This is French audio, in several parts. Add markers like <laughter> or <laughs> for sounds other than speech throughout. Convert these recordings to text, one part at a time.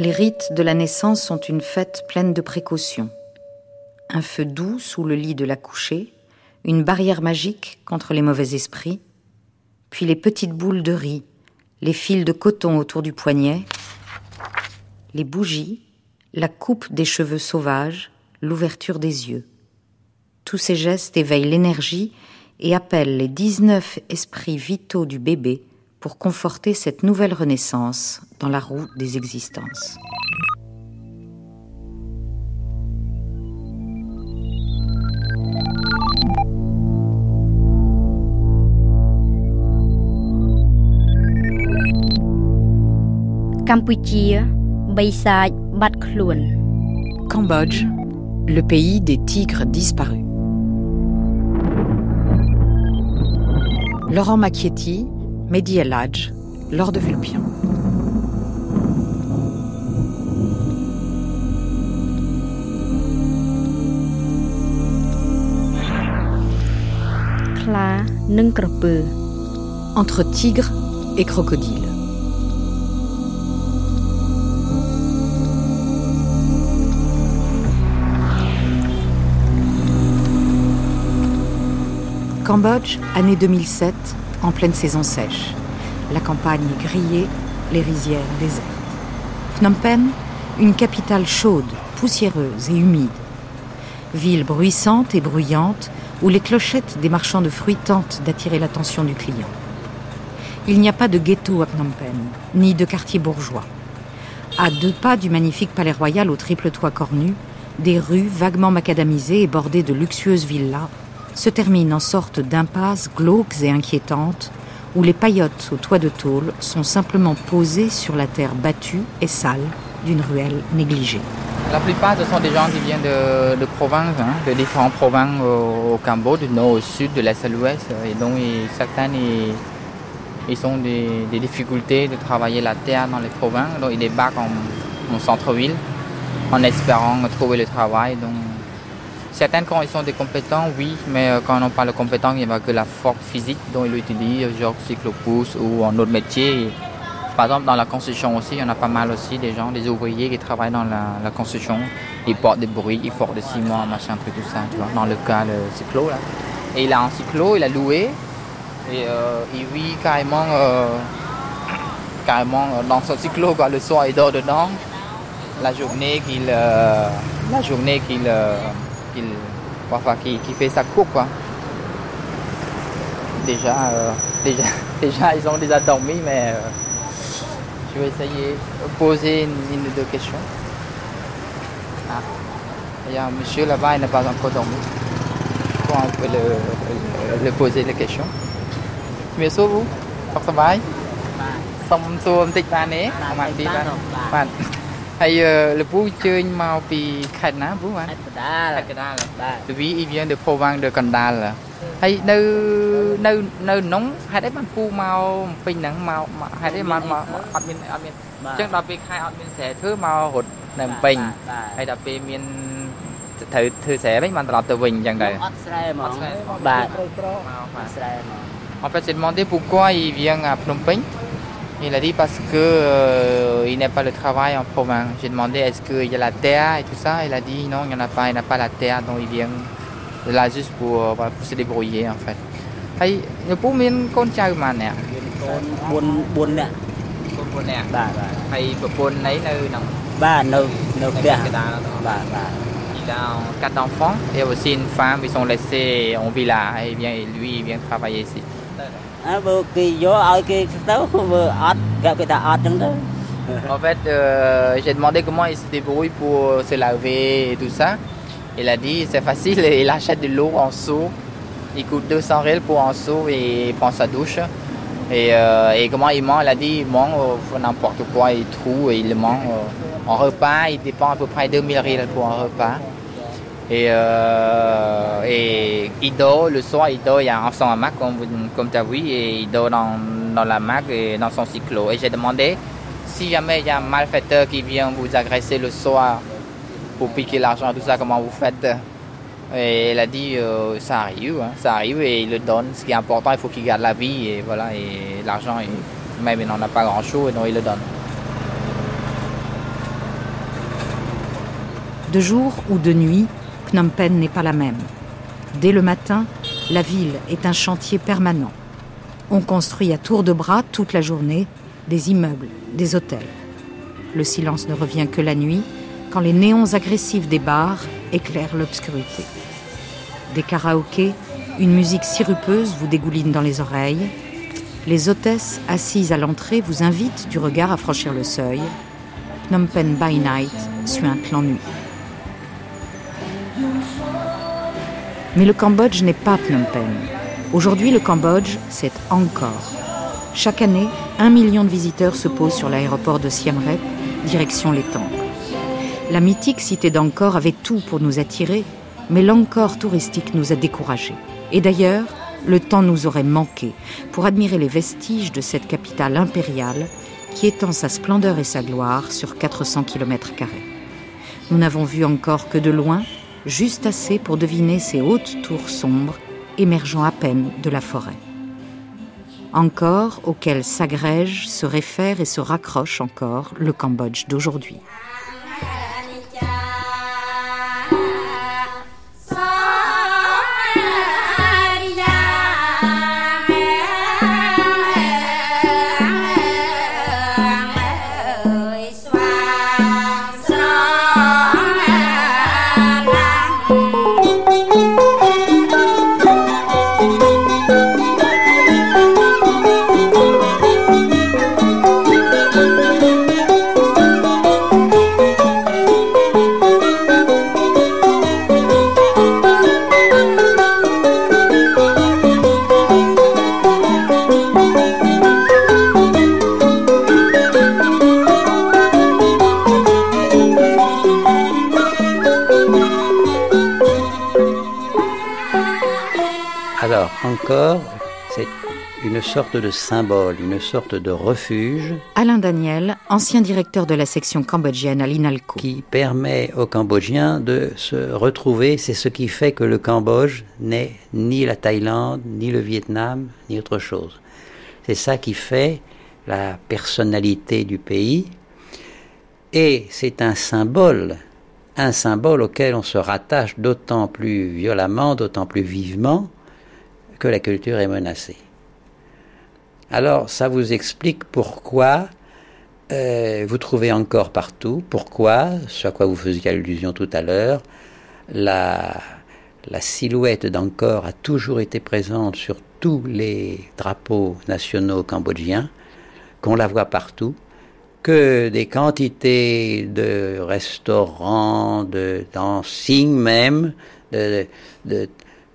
Les rites de la naissance sont une fête pleine de précautions. Un feu doux sous le lit de la couchée, une barrière magique contre les mauvais esprits, puis les petites boules de riz, les fils de coton autour du poignet, les bougies, la coupe des cheveux sauvages, l'ouverture des yeux. Tous ces gestes éveillent l'énergie et appellent les 19 esprits vitaux du bébé pour conforter cette nouvelle renaissance dans la roue des existences. Cambodge, le pays des tigres disparus. Laurent Macchietti, Mehdi El Hadj, Lord de Vulpian. Entre tigre et crocodile. Cambodge, année 2007, en pleine saison sèche. La campagne grillée, les rizières désertes. Phnom Penh, une capitale chaude, poussiéreuse et humide. Ville bruissante et bruyante où les clochettes des marchands de fruits tentent d'attirer l'attention du client. Il n'y a pas de ghetto à Phnom Penh, ni de quartier bourgeois. À deux pas du magnifique palais royal au triple toit cornu, des rues vaguement macadamisées et bordées de luxueuses villas se termine en sorte d'impasse glauques et inquiétantes où les paillotes au toit de tôle sont simplement posées sur la terre battue et sale d'une ruelle négligée. La plupart, sont des gens qui viennent de, provinces, hein, de différentes provinces au, Cambodge, du nord au sud, de l'est à l'ouest. Et donc, certains, ils, ont des, difficultés de travailler la terre dans les provinces. Donc, ils débarquent en, en centre-ville en espérant trouver le travail. Certaines, sont des compétents, oui, mais euh, quand on parle de compétents, il n'y a que la force physique dont ils l'utilisent, genre cyclopousse ou en autre métier. Par exemple, dans la construction aussi, il y en a pas mal aussi des gens, des ouvriers qui travaillent dans la, construction. Ils portent des bruits, ils portent des ciments, machin, truc, tout ça, tu vois, dans le cas de cyclo, là. Et il a un cyclo, il a loué, et euh, il vit carrément, euh, carrément dans son cyclo, quoi. Le soir, il dort dedans. La journée qu'il, la journée qu'il, qu'il enfin, qui, qui, fait sa cour quoi. Déjà, euh, <laughs> déjà, déjà, ils ont déjà dormi, mais euh, je vais essayer de poser une, une ou deux questions. Ah. Il y a un monsieur là-bas, il n'a pas encore dormi. Pour un peu le, le, poser les questions. Mais ça vous សុខសប្បាយសុំសួរបន្តិចបានទេប្រហែលទីបានបាទ ហើយលពូជើញមកពីខេត្តណាពូបាទខេត្តកដាលខេត្តកដាលបាទ Lui il vient de province de Kandal ហើយនៅនៅនៅក្នុងហេតុអីបានពូមកពេញហ្នឹងមកហេតុអីមកមកអត់មានអត់មានអញ្ចឹងដល់ពេលខែអត់មានស្រែធ្វើមករត់នៅពេញហើយដល់ពេលមានត្រូវធ្វើស្រែវិញបានត្រឡប់ទៅវិញអញ្ចឹងដែរអត់ស្រែហ្មងបាទមកស្រែហ្មង En fait, j'ai demandé pourquoi il vient à Phnom Penh. Il a dit parce que euh, il n'a pas le travail en province. J'ai demandé est-ce qu'il y a la terre et tout ça. Il a dit non, il n'y en a pas, il n'a pas la terre, donc il vient là juste pour, euh, pour se débrouiller en fait. ហើយនៅពូមានកូនចៅប៉ុន្មានអ្នកកូន4 4នាក់កូន4នាក់បាទបាទហើយប្រពន្ធណៃនៅក្នុងបាទនៅនៅផ្ទះបាទបាទ Il a quatre enfants et aussi une femme, ils sont laissés en villa et bien lui il vient travailler ici. <laughs> En fait, euh, j'ai demandé comment il se débrouille pour se laver et tout ça. Il a dit c'est facile, <laughs> il achète de l'eau en seau. Il coûte 200 réels pour un seau et il prend sa douche. Et, euh, et, comment il mange, il a dit il mange euh, n'importe quoi, il trouve et il mange. en repas, il dépend à peu près 2000 réels pour un repas. Et, euh, et il dort, le soir, il y a un son mac, comme, comme tu as vu, et il dort dans, dans la mac et dans son cyclo. Et j'ai demandé si jamais il y a un malfaiteur qui vient vous agresser le soir pour piquer l'argent, tout ça, comment vous faites? Et elle a dit euh, ça arrive, hein, ça arrive et il le donne. Ce qui est important, il faut qu'il garde la vie et voilà, et l'argent, même il n'en a pas grand chose, et donc il le donne. De jour ou de nuit, Phnom Penh n'est pas la même. Dès le matin, la ville est un chantier permanent. On construit à tour de bras toute la journée des immeubles, des hôtels. Le silence ne revient que la nuit, quand les néons agressifs des bars éclairent l'obscurité. Des karaokés, une musique sirupeuse vous dégouline dans les oreilles. Les hôtesses assises à l'entrée vous invitent du regard à franchir le seuil. Phnom Penh by night suinte l'ennui. Mais le Cambodge n'est pas Phnom Penh. Aujourd'hui, le Cambodge, c'est encore. Chaque année, un million de visiteurs se posent sur l'aéroport de Siem Reap, direction les temples. La mythique cité d'Angkor avait tout pour nous attirer, mais l'Angkor touristique nous a découragés. Et d'ailleurs, le temps nous aurait manqué pour admirer les vestiges de cette capitale impériale qui étend sa splendeur et sa gloire sur 400 km. Nous n'avons vu encore que de loin, juste assez pour deviner ces hautes tours sombres émergeant à peine de la forêt. Encore auquel s'agrège, se réfère et se raccroche encore le Cambodge d'aujourd'hui. C'est une sorte de symbole, une sorte de refuge. Alain Daniel, ancien directeur de la section cambodgienne à l'INALCO. Qui permet aux Cambodgiens de se retrouver. C'est ce qui fait que le Cambodge n'est ni la Thaïlande, ni le Vietnam, ni autre chose. C'est ça qui fait la personnalité du pays. Et c'est un symbole, un symbole auquel on se rattache d'autant plus violemment, d'autant plus vivement que la culture est menacée. Alors ça vous explique pourquoi euh, vous trouvez encore partout, pourquoi, ce à quoi vous faisiez allusion tout à l'heure, la, silhouette d'Angkor a toujours été présente sur tous les drapeaux nationaux cambodgiens, qu'on la voit partout, que des quantités de restaurants, de dancing même, de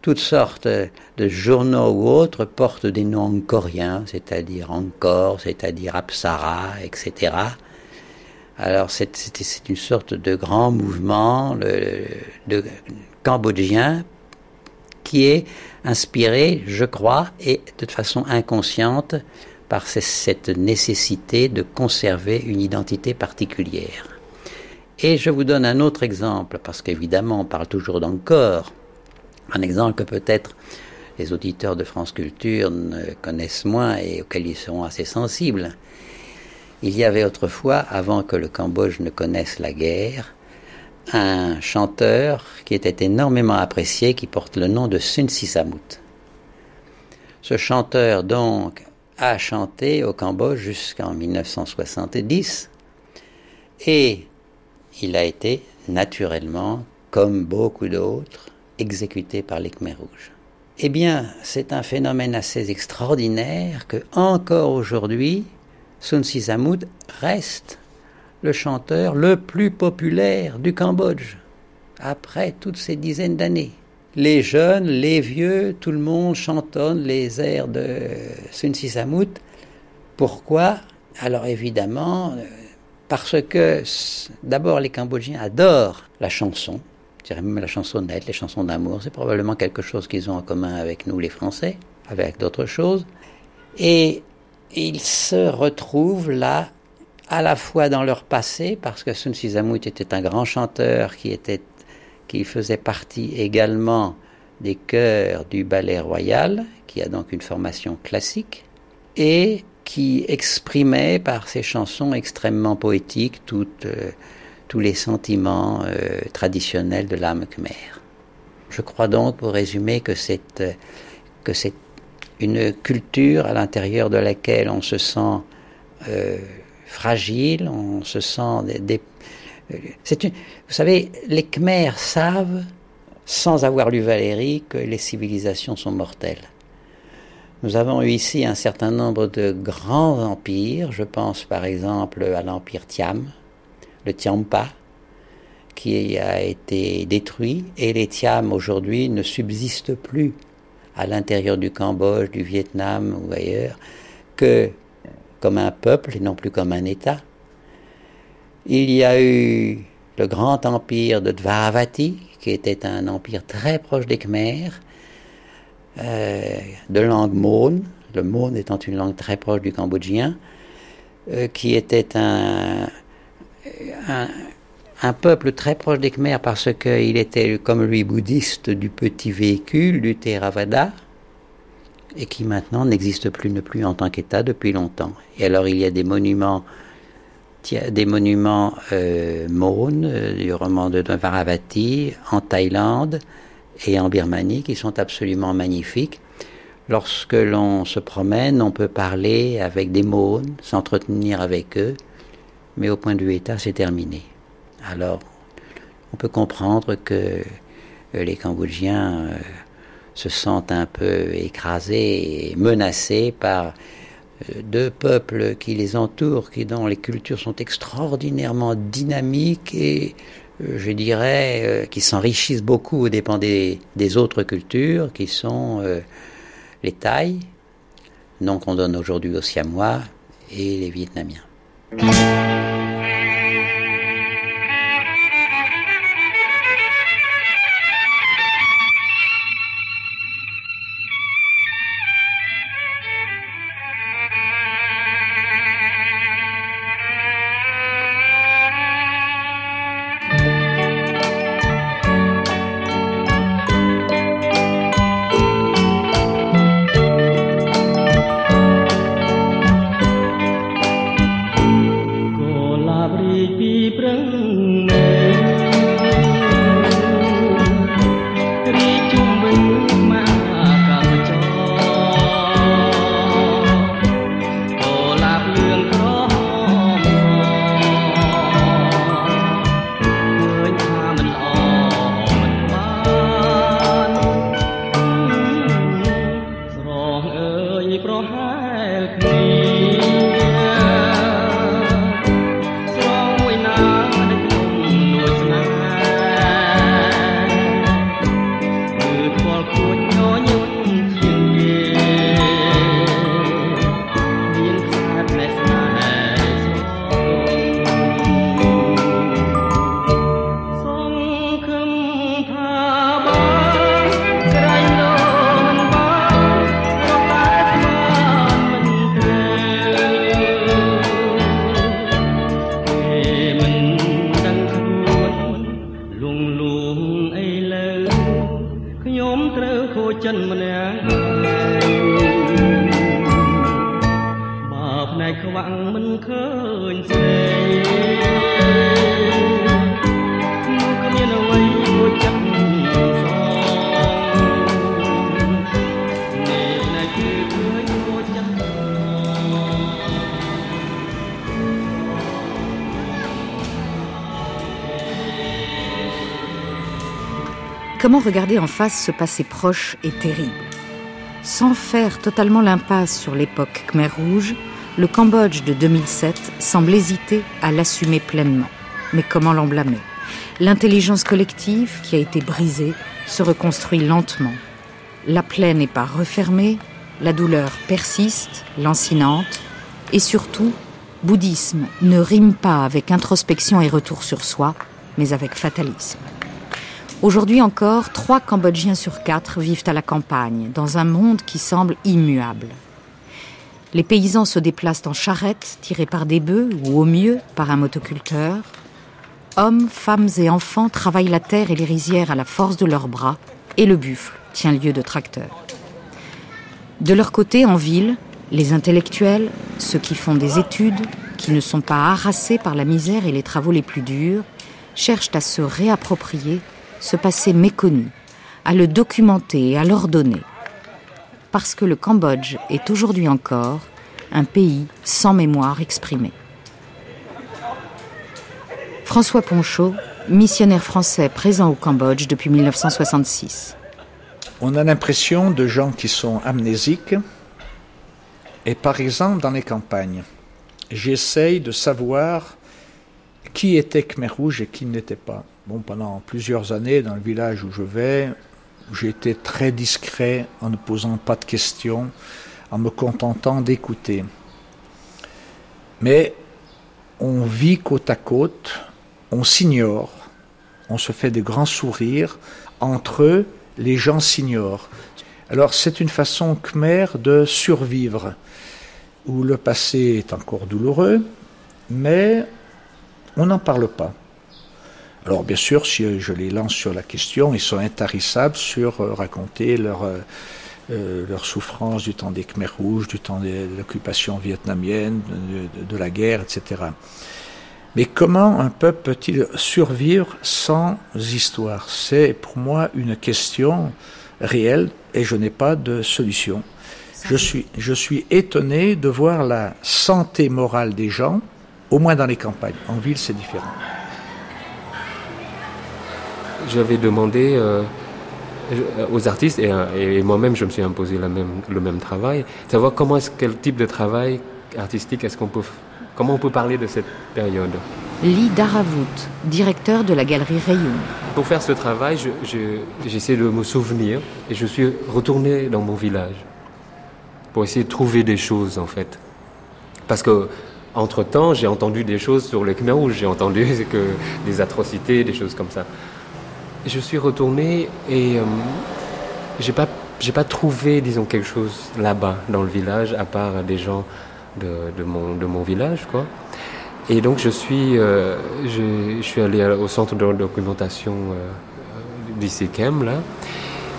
toutes sortes de journaux ou autres portent des noms coréens, c'est-à-dire encore, c'est-à-dire Apsara, etc. Alors c'est une sorte de grand mouvement cambodgien qui est inspiré, je crois, et de façon inconsciente par cette nécessité de conserver une identité particulière. Et je vous donne un autre exemple, parce qu'évidemment on parle toujours d'encore. Un exemple peut-être les auditeurs de France Culture ne connaissent moins et auxquels ils seront assez sensibles. Il y avait autrefois, avant que le Cambodge ne connaisse la guerre, un chanteur qui était énormément apprécié, qui porte le nom de Sun Sisamut. Ce chanteur, donc, a chanté au Cambodge jusqu'en 1970 et il a été naturellement, comme beaucoup d'autres, exécuté par les Khmer rouges. Eh bien, c'est un phénomène assez extraordinaire que, encore aujourd'hui, Sun Sisamud reste le chanteur le plus populaire du Cambodge, après toutes ces dizaines d'années. Les jeunes, les vieux, tout le monde chantonne les airs de Sun Sisamut. Pourquoi? Alors évidemment, euh, parce que d'abord les Cambodgiens adorent la chanson, je dirais même la chansonnette, les chansons d'amour, c'est probablement quelque chose qu'ils ont en commun avec nous les Français, avec d'autres choses. Et ils se retrouvent là, à la fois dans leur passé, parce que Sun Sisamut était un grand chanteur qui, était, qui faisait partie également des chœurs du ballet royal, qui a donc une formation classique, et qui exprimait par ses chansons extrêmement poétiques toute... Euh, tous les sentiments euh, traditionnels de l'âme khmer. Je crois donc, pour résumer, que c'est c'est une culture à l'intérieur de laquelle on se sent euh, fragile, on se sent des, c'est une, vous savez, les Khmers savent, sans avoir lu Valérie, que les civilisations sont mortelles. Nous avons eu ici un certain nombre de grands empires. Je pense par exemple à l'empire Thiam, le Tiampa, qui a été détruit, et les Thiam aujourd'hui ne subsistent plus à l'intérieur du Cambodge, du Vietnam ou ailleurs, que comme un peuple et non plus comme un État. Il y a eu le grand empire de Dvaravati, qui était un empire très proche des Khmers, euh, de langue Mon, le Mon étant une langue très proche du cambodgien, euh, qui était un, un, peuple très proche des Khmers parce qu'il était, comme lui, bouddhiste du petit véhicule, du Theravada, et qui maintenant n'existe plus, ne plus en tant qu'État depuis longtemps. Et alors il y a des monuments, des monuments euh, euh, du roman de Varavati, en Thaïlande, et en Birmanie qui sont absolument magnifiques. Lorsque l'on se promène, on peut parler avec des mots, s'entretenir avec eux, mais au point de vue État, c'est terminé. Alors, on peut comprendre que euh, les Cambodgiens euh, se sentent un peu écrasés et menacés par euh, deux peuples qui les entourent, qui dont les cultures sont extraordinairement dynamiques et je dirais, qui s'enrichissent beaucoup au dépend des, autres cultures, qui sont les Thaïs, nom qu'on donne aujourd'hui aux Siamois, et les Vietnamiens. Thank you. Comment regarder en face ce passé proche et terrible Sans faire totalement l'impasse sur l'époque Khmer Rouge, le Cambodge de 2007 semble hésiter à l'assumer pleinement. Mais comment l'en blâmer L'intelligence collective qui a été brisée se reconstruit lentement. La plaie n'est pas refermée, la douleur persiste, lancinante, et surtout, bouddhisme ne rime pas avec introspection et retour sur soi, mais avec fatalisme. Aujourd'hui encore, trois Cambodgiens sur quatre vivent à la campagne, dans un monde qui semble immuable. Les paysans se déplacent en charrette, tirés par des bœufs ou au mieux par un motoculteur. Hommes, femmes et enfants travaillent la terre et les rizières à la force de leurs bras, et le buffle tient lieu de tracteur. De leur côté, en ville, les intellectuels, ceux qui font des études, qui ne sont pas harassés par la misère et les travaux les plus durs, cherchent à se réapproprier ce passé méconnu, à le documenter et à l'ordonner. Parce que le Cambodge est aujourd'hui encore un pays sans mémoire exprimée. François Ponchot, missionnaire français présent au Cambodge depuis 1966. On a l'impression de gens qui sont amnésiques. Et par exemple, dans les campagnes, j'essaye de savoir qui était Khmer Rouge et qui n'était pas. Pendant plusieurs années, dans le village où je vais, j'ai été très discret en ne posant pas de questions, en me contentant d'écouter. Mais on vit côte à côte, on s'ignore, on se fait des grands sourires. Entre eux, les gens s'ignorent. Alors c'est une façon khmer de survivre, où le passé est encore douloureux, mais on n'en parle pas. Alors bien sûr, si je les lance sur la question, ils sont intarissables sur euh, raconter leur, euh, euh, leur souffrance du temps des Khmer rouges, du temps de l'occupation vietnamienne, de, la guerre, etc. Mais comment un peuple peut-il survivre sans histoire? C'est pour moi une question réelle et je n'ai pas de solution. Je suis, je suis étonné de voir la santé morale des gens, au moins dans les campagnes. En ville, c'est différent. J'avais demandé euh, aux artistes, et, moi-même je me suis imposé même, le même travail, savoir comment quel type de travail artistique est-ce qu'on peut Comment on peut parler de cette période Lee Daravut, directeur de la galerie Rayon. Pour faire ce travail, j'essaie de me souvenir et je suis retourné dans mon village pour essayer de trouver des choses en fait. Parce que entre temps, j'ai entendu des choses sur les Khmer Rouges, j'ai entendu <laughs> que des atrocités, des choses comme ça. Je suis retourné et euh, j'ai pas j'ai pas trouvé, disons, quelque chose là-bas dans le village, à part des gens de, mon, de mon village, quoi. Et donc je suis, euh, je, suis allé au centre de documentation euh, d'ICKEM, là,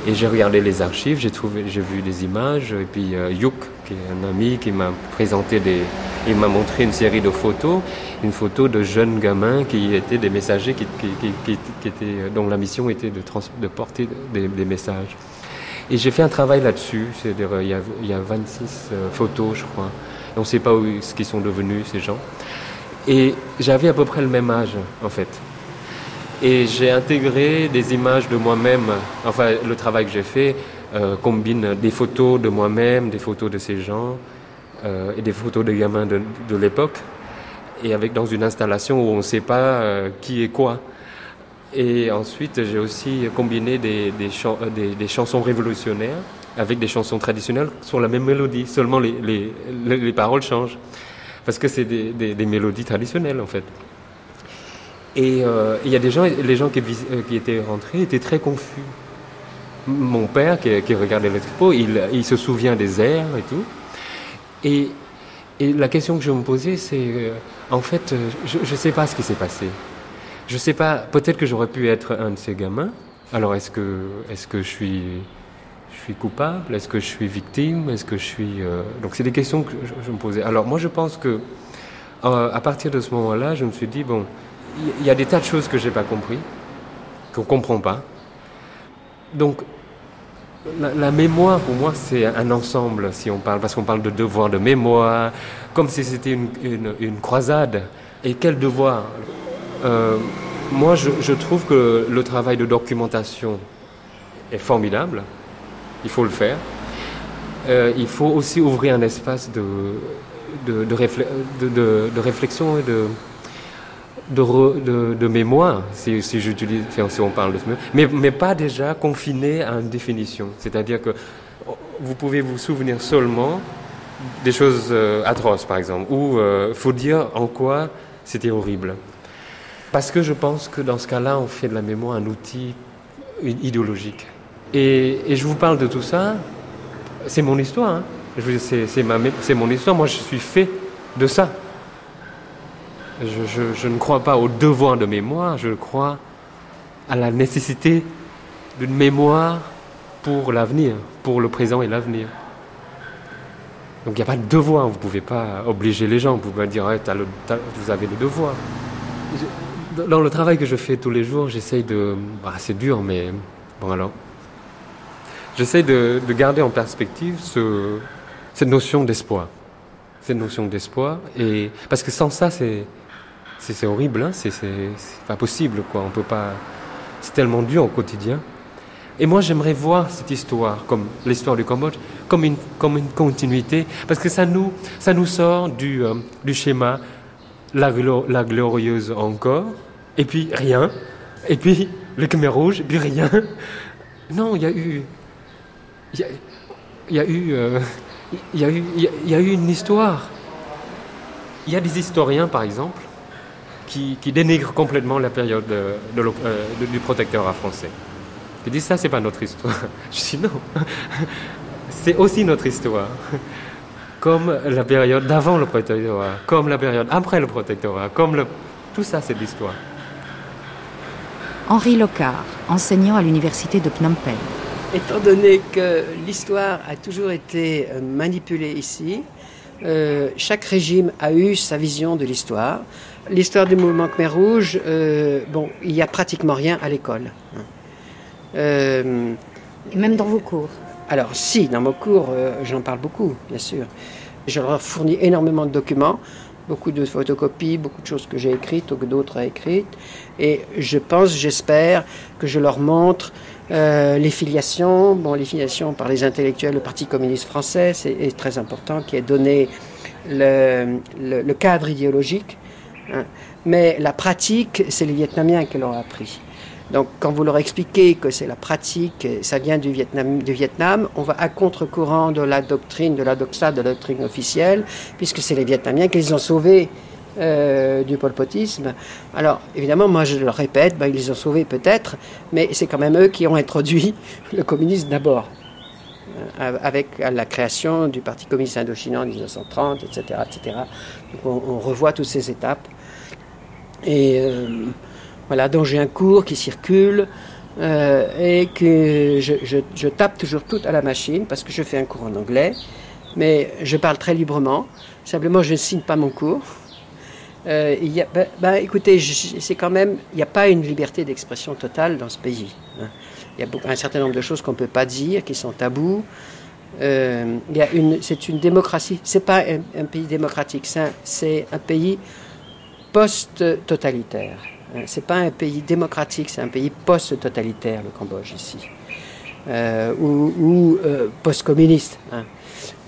et j'ai regardé les archives, j'ai trouvé, j'ai vu des images, et puis euh, Yuk, qui est un ami, qui m'a présenté des, il m'a montré une série de photos, une photo de jeunes gamins qui étaient des messagers, qui, étaient, dont la mission était de, trans, de porter des, messages. Et j'ai fait un travail là-dessus, c'est-à-dire il y a, il y a 26 photos, je crois on ne sait pas où, ce qu'ils sont devenus, ces gens. Et j'avais à peu près le même âge, en fait. Et j'ai intégré des images de moi-même. Enfin, le travail que j'ai fait euh, combine des photos de moi-même, des photos de ces gens euh, et des photos des gamins de, l'époque. Et avec dans une installation où on ne sait pas euh, qui est quoi. Et ensuite, j'ai aussi combiné des, des chansons révolutionnaires avec des chansons traditionnelles sur la même mélodie, seulement les, les, les, paroles changent. Parce que c'est des, mélodies traditionnelles en fait. Et euh, il y a des gens, les gens qui, euh, étaient rentrés étaient très confus. Mon père, qui, regardait le tripot, il, il, se souvient des airs et tout. Et, la question que je me posais, c'est euh, en fait, je ne sais pas ce qui s'est passé. Je ne sais pas, peut-être que j'aurais pu être un de ces gamins. Alors est-ce que, est-ce que je suis coupable? Est-ce que je suis victime? Est-ce que je suis donc c'est des questions que je, me posais. Alors moi je pense que à partir de ce moment-là, je me suis dit bon, il y, a des tas de choses que j'ai pas compris, qu'on comprend pas. Donc la, mémoire pour moi c'est un ensemble si on parle parce qu'on parle de devoir de mémoire, comme si c'était une, une, croisade. Et quel devoir? Euh, Moi je, trouve que le travail de documentation est formidable il faut le faire. Euh, il faut aussi ouvrir un espace de, de, réflexion et de, de, mémoire, si, si on parle de ce mais, mais pas déjà confiné à une définition. C'est-à-dire que vous pouvez vous souvenir seulement des choses euh, atroces, par exemple, ou euh, faut dire en quoi c'était horrible. Parce que je pense que dans ce cas-là, on fait de la mémoire un outil idéologique. Et, je vous parle de tout ça, c'est mon histoire. Hein. C'est mon histoire. Moi, je suis fait de ça. Je, ne crois pas au devoir de mémoire, je crois à la nécessité d'une mémoire pour l'avenir, pour le présent et l'avenir. Donc il n'y a pas de devoir, vous ne pouvez pas obliger les gens, vous pouvez pas dire vous avez le devoir. dans le travail que je fais tous les jours, j'essaye de. Bah, c'est dur, mais bon alors. J'essaye de, garder en perspective ce, cette notion d'espoir. Cette notion d'espoir. Parce que sans ça, c'est, c'est, horrible, hein, c'est, pas possible, quoi. On peut pas. C'est tellement dur au quotidien. Et moi, j'aimerais voir cette histoire, comme l'histoire du Cambodge, comme une, comme une continuité, parce que ça nous, ça nous sort du, euh, du schéma la, la glorieuse encore, et puis rien, et puis le Khmer rouge, et puis rien. <laughs> Non, il y a eu. Il y a, eu. Euh, il y, a eu, il y a eu une histoire. Il y a des historiens, par exemple, qui, qui dénigrent complètement la période de, euh, du protectorat français. Ils disent ça, c'est pas notre histoire. <laughs> Je dis non, <laughs> c'est aussi notre histoire <laughs> comme la période d'avant le protectorat, comme la période après le protectorat, comme le... tout ça c'est l'histoire. Henri Locard, enseignant à l'université de Phnom Penh. Étant donné que l'histoire a toujours été euh, manipulée ici, euh, chaque régime a eu sa vision de l'histoire. L'histoire du mouvement Khmer Rouge, euh, bon, il n'y a pratiquement rien à l'école. Et même dans vos cours alors si, dans mon cours, j'en parle beaucoup, bien sûr. Je leur fournis énormément de documents, beaucoup de photocopies, beaucoup de choses que j'ai écrites ou que d'autres ont écrites. Et je pense, j'espère que je leur montre euh, les filiations, bon, les filiations par les intellectuels, le Parti communiste français, c'est très important, qui a donné le, le, cadre idéologique. Hein. Mais la pratique, c'est les Vietnamiens qui l'ont appris. Donc, quand vous leur expliquez que c'est la pratique, ça vient du Vietnam, du Vietnam, on va à contre-courant de la doctrine, de la doxa, de la doctrine officielle, puisque c'est les Vietnamiens qui les ont sauvés euh, du polpotisme. Alors, évidemment, moi je le répète, ben, ils les ont sauvés peut-être, mais c'est quand même eux qui ont introduit <laughs> le communisme d'abord, euh, avec la création du Parti communiste indochinois en 1930, etc. etc. Donc, on, revoit toutes ces étapes. Et. Euh, voilà, donc j'ai un cours qui circule euh, et que je, tape toujours tout à la machine parce que je fais un cours en anglais, mais je parle très librement. Simplement, je ne signe pas mon cours. Euh, bah, bah, écoutez, c'est quand même, il n'y a pas une liberté d'expression totale dans ce pays. Hein. Il y a un certain nombre de choses qu'on ne peut pas dire, qui sont tabous. Euh, c'est une démocratie. C'est pas un pays démocratique, c'est un pays post-totalitaire. Euh, c'est pas un pays démocratique, c'est un pays post-totalitaire, le Cambodge ici, euh, ou, euh, post-communiste. Hein.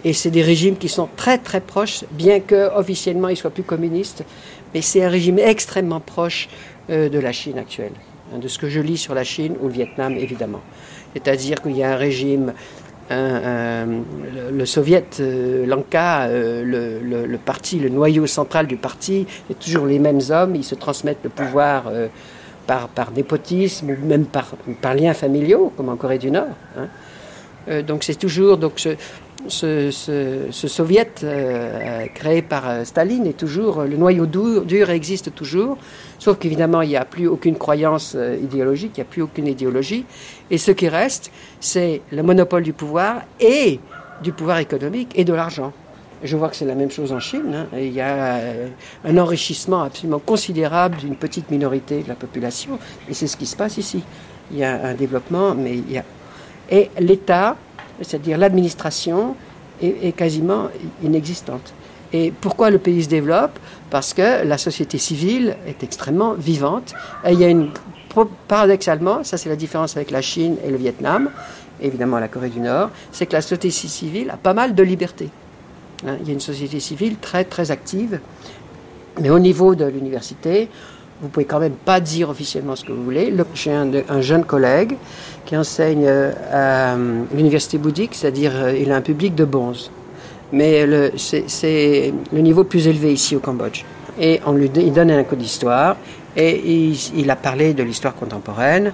Et c'est des régimes qui sont très très proches, bien qu'officiellement ils soient plus communistes, mais c'est un régime extrêmement proche de la Chine actuelle, hein, de ce que je lis sur la Chine ou le Vietnam évidemment. C'est-à-dire qu'il y a un régime le, soviet euh, Lanka, euh, le, parti, le noyau central du parti, c'est toujours les mêmes hommes, ils se transmettent le pouvoir euh, par, par népotisme ou même par, par liens familiaux, comme en Corée du Nord. Hein. Donc c'est toujours donc ce, ce, ce, soviet euh, créé par euh, Staline est toujours, le noyau dur, dur existe toujours, sauf qu'évidemment il n'y a plus aucune croyance euh, idéologique, il n'y a plus aucune idéologie, et ce qui reste, c'est le monopole du pouvoir et du pouvoir économique et de l'argent. Je vois que c'est la même chose en Chine. Hein. Il y a un enrichissement absolument considérable d'une petite minorité de la population, et c'est ce qui se passe ici. Il y a un développement, mais il y a... Et l'État c'est-à-dire l'administration, est, quasiment inexistante. Et pourquoi le pays se développe? Parce que la société civile est extrêmement vivante. Et il y a une paradoxalement, ça c'est la différence avec la Chine et le Vietnam, évidemment la Corée du Nord, c'est que la société civile a pas mal de liberté. Hein, il y a une société civile très très active, mais au niveau de l'université, vous pouvez quand même pas dire officiellement ce que vous voulez. J'ai un, jeune collègue qui enseigne euh, à euh, l'université bouddhique, c'est-à-dire euh, il a un public de bons. Mais c'est le niveau plus élevé ici au Cambodge. Et on lui il donne un cours d'histoire et il, a parlé de l'histoire contemporaine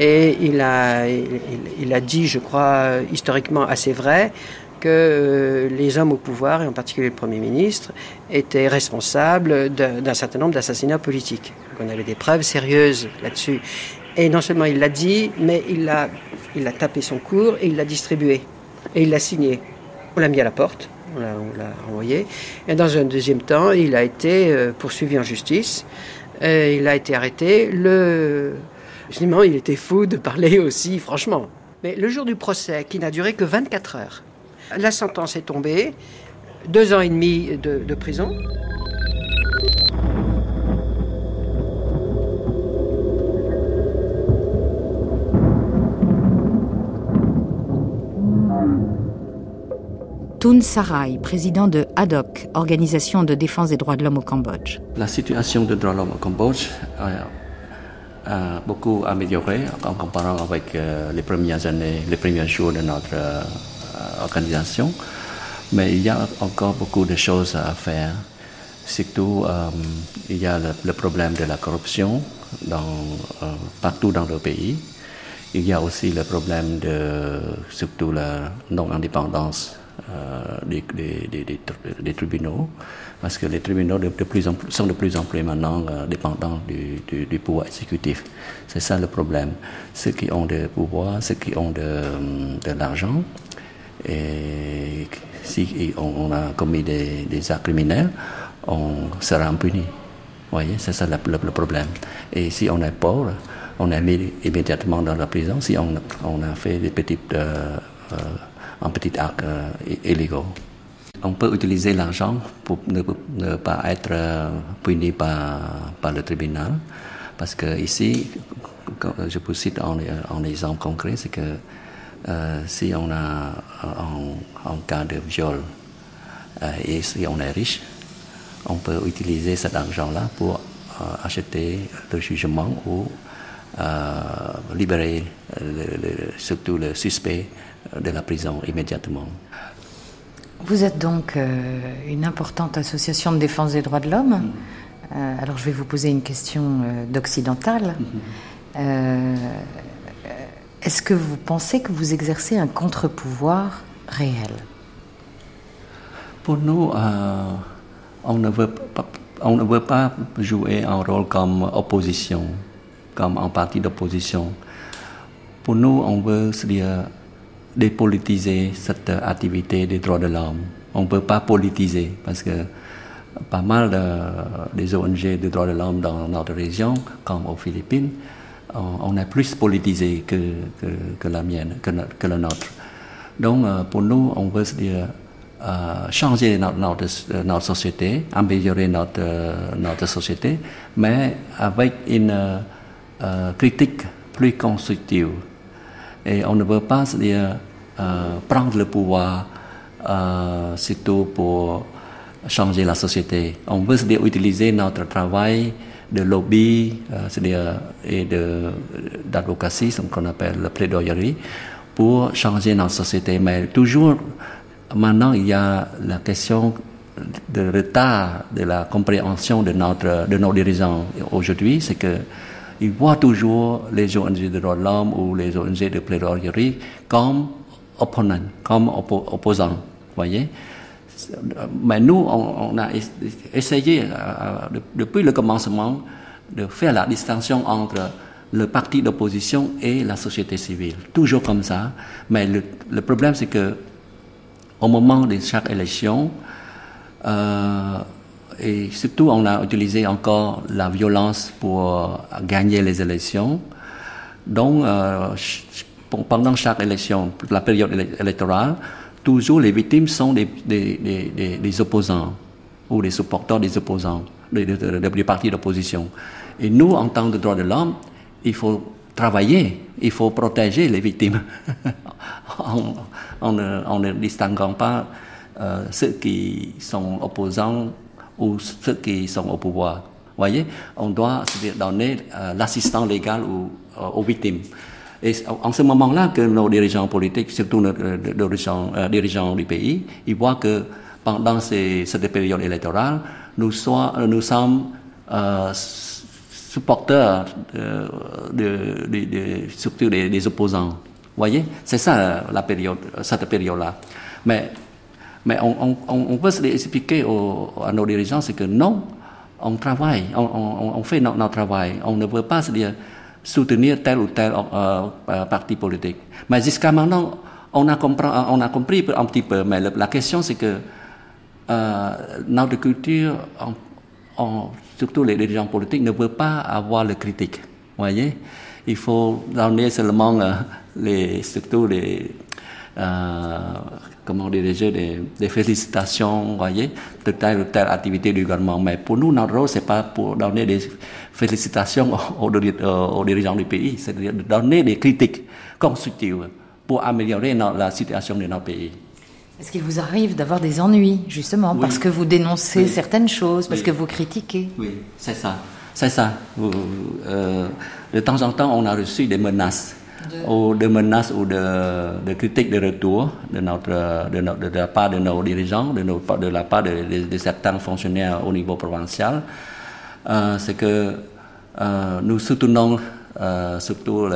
et il a, il a dit, je crois, historiquement assez vrai, que euh, les hommes au pouvoir, et en particulier le Premier ministre, étaient responsables d'un certain nombre d'assassinats politiques. On avait des preuves sérieuses là-dessus. Et non seulement il l'a dit, mais il a, il a tapé son cours et il l'a distribué. Et il l'a signé. On l'a mis à la porte, on l'a envoyé. Et dans un deuxième temps, il a été euh, poursuivi en justice. Il a été arrêté. Le... Il était fou de parler aussi, franchement. Mais le jour du procès, qui n'a duré que 24 heures, la sentence est tombée. Deux ans et demi de, de prison. Toun Sarai, président de ADOC, Organisation de défense des droits de l'homme au Cambodge. La situation des droits de l'homme au Cambodge a, a, beaucoup amélioré en comparant avec euh, les premières années, les premiers jours de notre euh, organisation. Mais il y a encore beaucoup de choses à faire. Surtout, euh, il y a le, problème de la corruption dans, euh, partout dans le pays. Il y a aussi le problème de surtout la non-indépendance euh, des, des, des, des, tribunaux, parce que les tribunaux sont de plus en plus maintenant euh, dépendants du, pouvoir exécutif. C'est ça le problème. Ceux qui ont du pouvoir, ceux qui ont de l'argent, et si on, a commis des, actes criminels, on sera puni. Vous voyez, c'est ça le, problème. Et si on est pauvre, on est mis immédiatement dans la prison. Si on, a fait des petites euh, euh, un petit acte euh, illégal. On peut utiliser l'argent pour ne, pas être euh, puni par, le tribunal. Parce que ici, je peux citer un, un exemple concret, c'est que euh, si on a un, un, cas de viol euh, et si on est riche, on peut utiliser cet argent-là pour euh, acheter le jugement ou libérer le, le, surtout le suspect de la prison immédiatement. Vous êtes donc euh, une importante association de défense des droits de l'homme. Mm -hmm. euh, alors je vais vous poser une question euh, d'occidentale. Mm -hmm. Est-ce que vous pensez que vous exercez un contre-pouvoir réel? Pour nous, on ne, veut pas, on ne veut pas jouer un rôle comme opposition, comme un parti d'opposition. Pour nous, on veut se dépolitiser cette activité des droits de l'homme. On ne peut pas politiser parce que pas mal de, des ONG de droits de l'homme dans notre région, comme aux Philippines, on, est plus politisé que, la mienne, que, que le nôtre. Donc, euh, pour nous, on veut dire euh, changer notre, société, améliorer notre, société, mais avec une euh, critique plus constructive. Et on ne veut pas euh, prendre le pouvoir, euh, surtout pour changer la société. On veut utiliser notre travail de lobby, euh, c'est-à-dire et de d'advocacy, ce qu'on appelle la plaidoyerie, pour changer notre société. Mais toujours, maintenant, il y a la question de retard de la compréhension de notre de nos dirigeants aujourd'hui, c'est que ils voient toujours les ONG de droits de l'homme ou les ONG de plaidoyerie comme opponent, comme oppo opposant. voyez Mais nous, on, a essayé euh, depuis le commencement de faire la distinction entre le parti d'opposition et la société civile. Toujours comme ça. Mais le, problème, c'est que au moment de chaque élection, euh, et surtout on a utilisé encore la violence pour gagner les élections. Donc, euh, pendant chaque élection, la période électorale, toujours les victimes sont des, des, des, opposants ou des supporters des opposants, des, des partis d'opposition. Et nous, en tant que droits de l'homme, il faut travailler, il faut protéger les victimes <laughs> en, en, ne distinguant pas euh, ceux qui sont opposants ou ceux qui sont au pouvoir. voyez, on doit donner euh, l'assistance légal aux, aux victimes. Et en ce moment-là que nos dirigeants politiques, surtout nos dirigeants, euh, dirigeants du pays, ils voient que pendant cette période électorale, nous, nous sommes euh, supporters de, de, de, surtout des, des, opposants. Voyez? C'est ça la période, cette période-là. Mais, mais on, on, on, peut expliquer aux, à nos dirigeants, c'est que non, on travaille, on fait notre, notre, travail. On ne veut pas se dire soutenir tel ou tel euh, parti politique. Mais jusqu'à maintenant, on a, compris, on a compris un petit peu, mais la question c'est que euh, notre culture, on, surtout les dirigeants politiques, ne veulent pas avoir le critique. voyez? Il faut donner seulement euh, les, les, euh, comment dirais-je, des, félicitations, voyez, de telle ou telle activité du gouvernement. Mais pour nous, notre rôle, c'est pas pour donner des félicitations <laughs> aux, aux dirigeants du pays, c'est de donner des critiques constructives pour améliorer la situation de notre pays. Est-ce qu'il vous arrive d'avoir des ennuis, justement, parce que vous dénoncez certaines choses, parce que vous critiquez? Oui, c'est ça. C'est ça. Euh, de temps en temps, on a reçu des menaces. De... Ou des menaces ou de, critiques de retour de, notre, de, de, la part de nos dirigeants, de, nos, de la part de, certains fonctionnaires au niveau provincial. Euh, c'est que euh, nous soutenons euh, surtout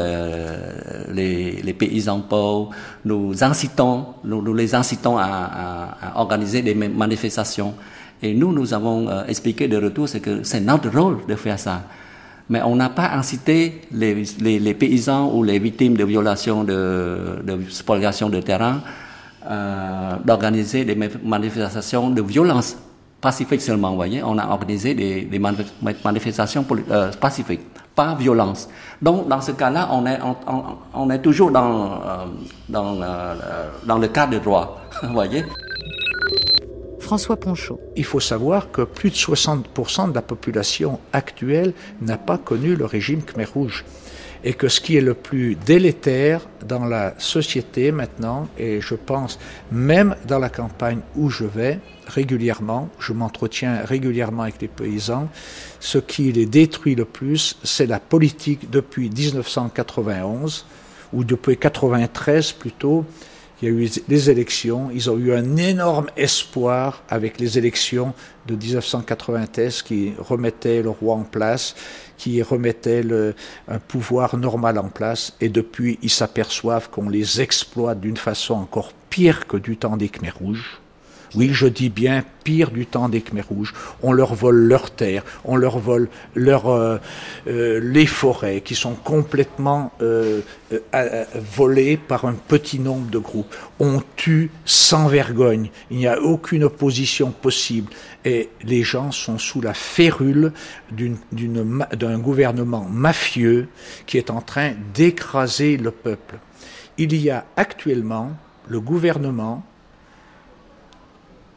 les, les, paysans pauvres. Nous incitons, nous, les incitons à, organiser des manifestations. Et nous, nous avons euh, expliqué de retour, c'est que c'est notre rôle de faire ça. Mais on n'a pas incité les, les, paysans ou les victimes de violations de, de spoliation de terrain euh, d'organiser des manifestations de violence pacifique seulement, voyez. On a organisé des, des manifestations pacifiques pas violence. Donc, dans ce cas-là, on est, on, on est toujours dans, euh, dans, euh, dans le cadre de droit. <laughs> Voyez François. Il faut savoir que plus de 60% de la population actuelle n'a pas connu le régime Khmer Rouge et que ce qui est le plus délétère dans la société maintenant, et je pense même dans la campagne où je vais régulièrement, je m'entretiens régulièrement avec les paysans, ce qui les détruit le plus, c'est la politique depuis 1991, ou depuis 93 plutôt, il y a eu des élections, ils ont eu un énorme espoir avec les élections de 1993 qui remettaient le roi en place, qui remettaient un pouvoir normal en place, et depuis ils s'aperçoivent qu'on les exploite d'une façon encore pire que du temps des Khmer rouges. Oui, je dis bien pire du temps des Khmer rouges. On leur vole leurs terres, on leur vole leur, euh, euh, les forêts qui sont complètement euh, volées par un petit nombre de groupes. On tue sans vergogne. Il n'y a aucune opposition possible. Et les gens sont sous la férule d'un gouvernement mafieux qui est en train d'écraser le peuple. Il y a actuellement le gouvernement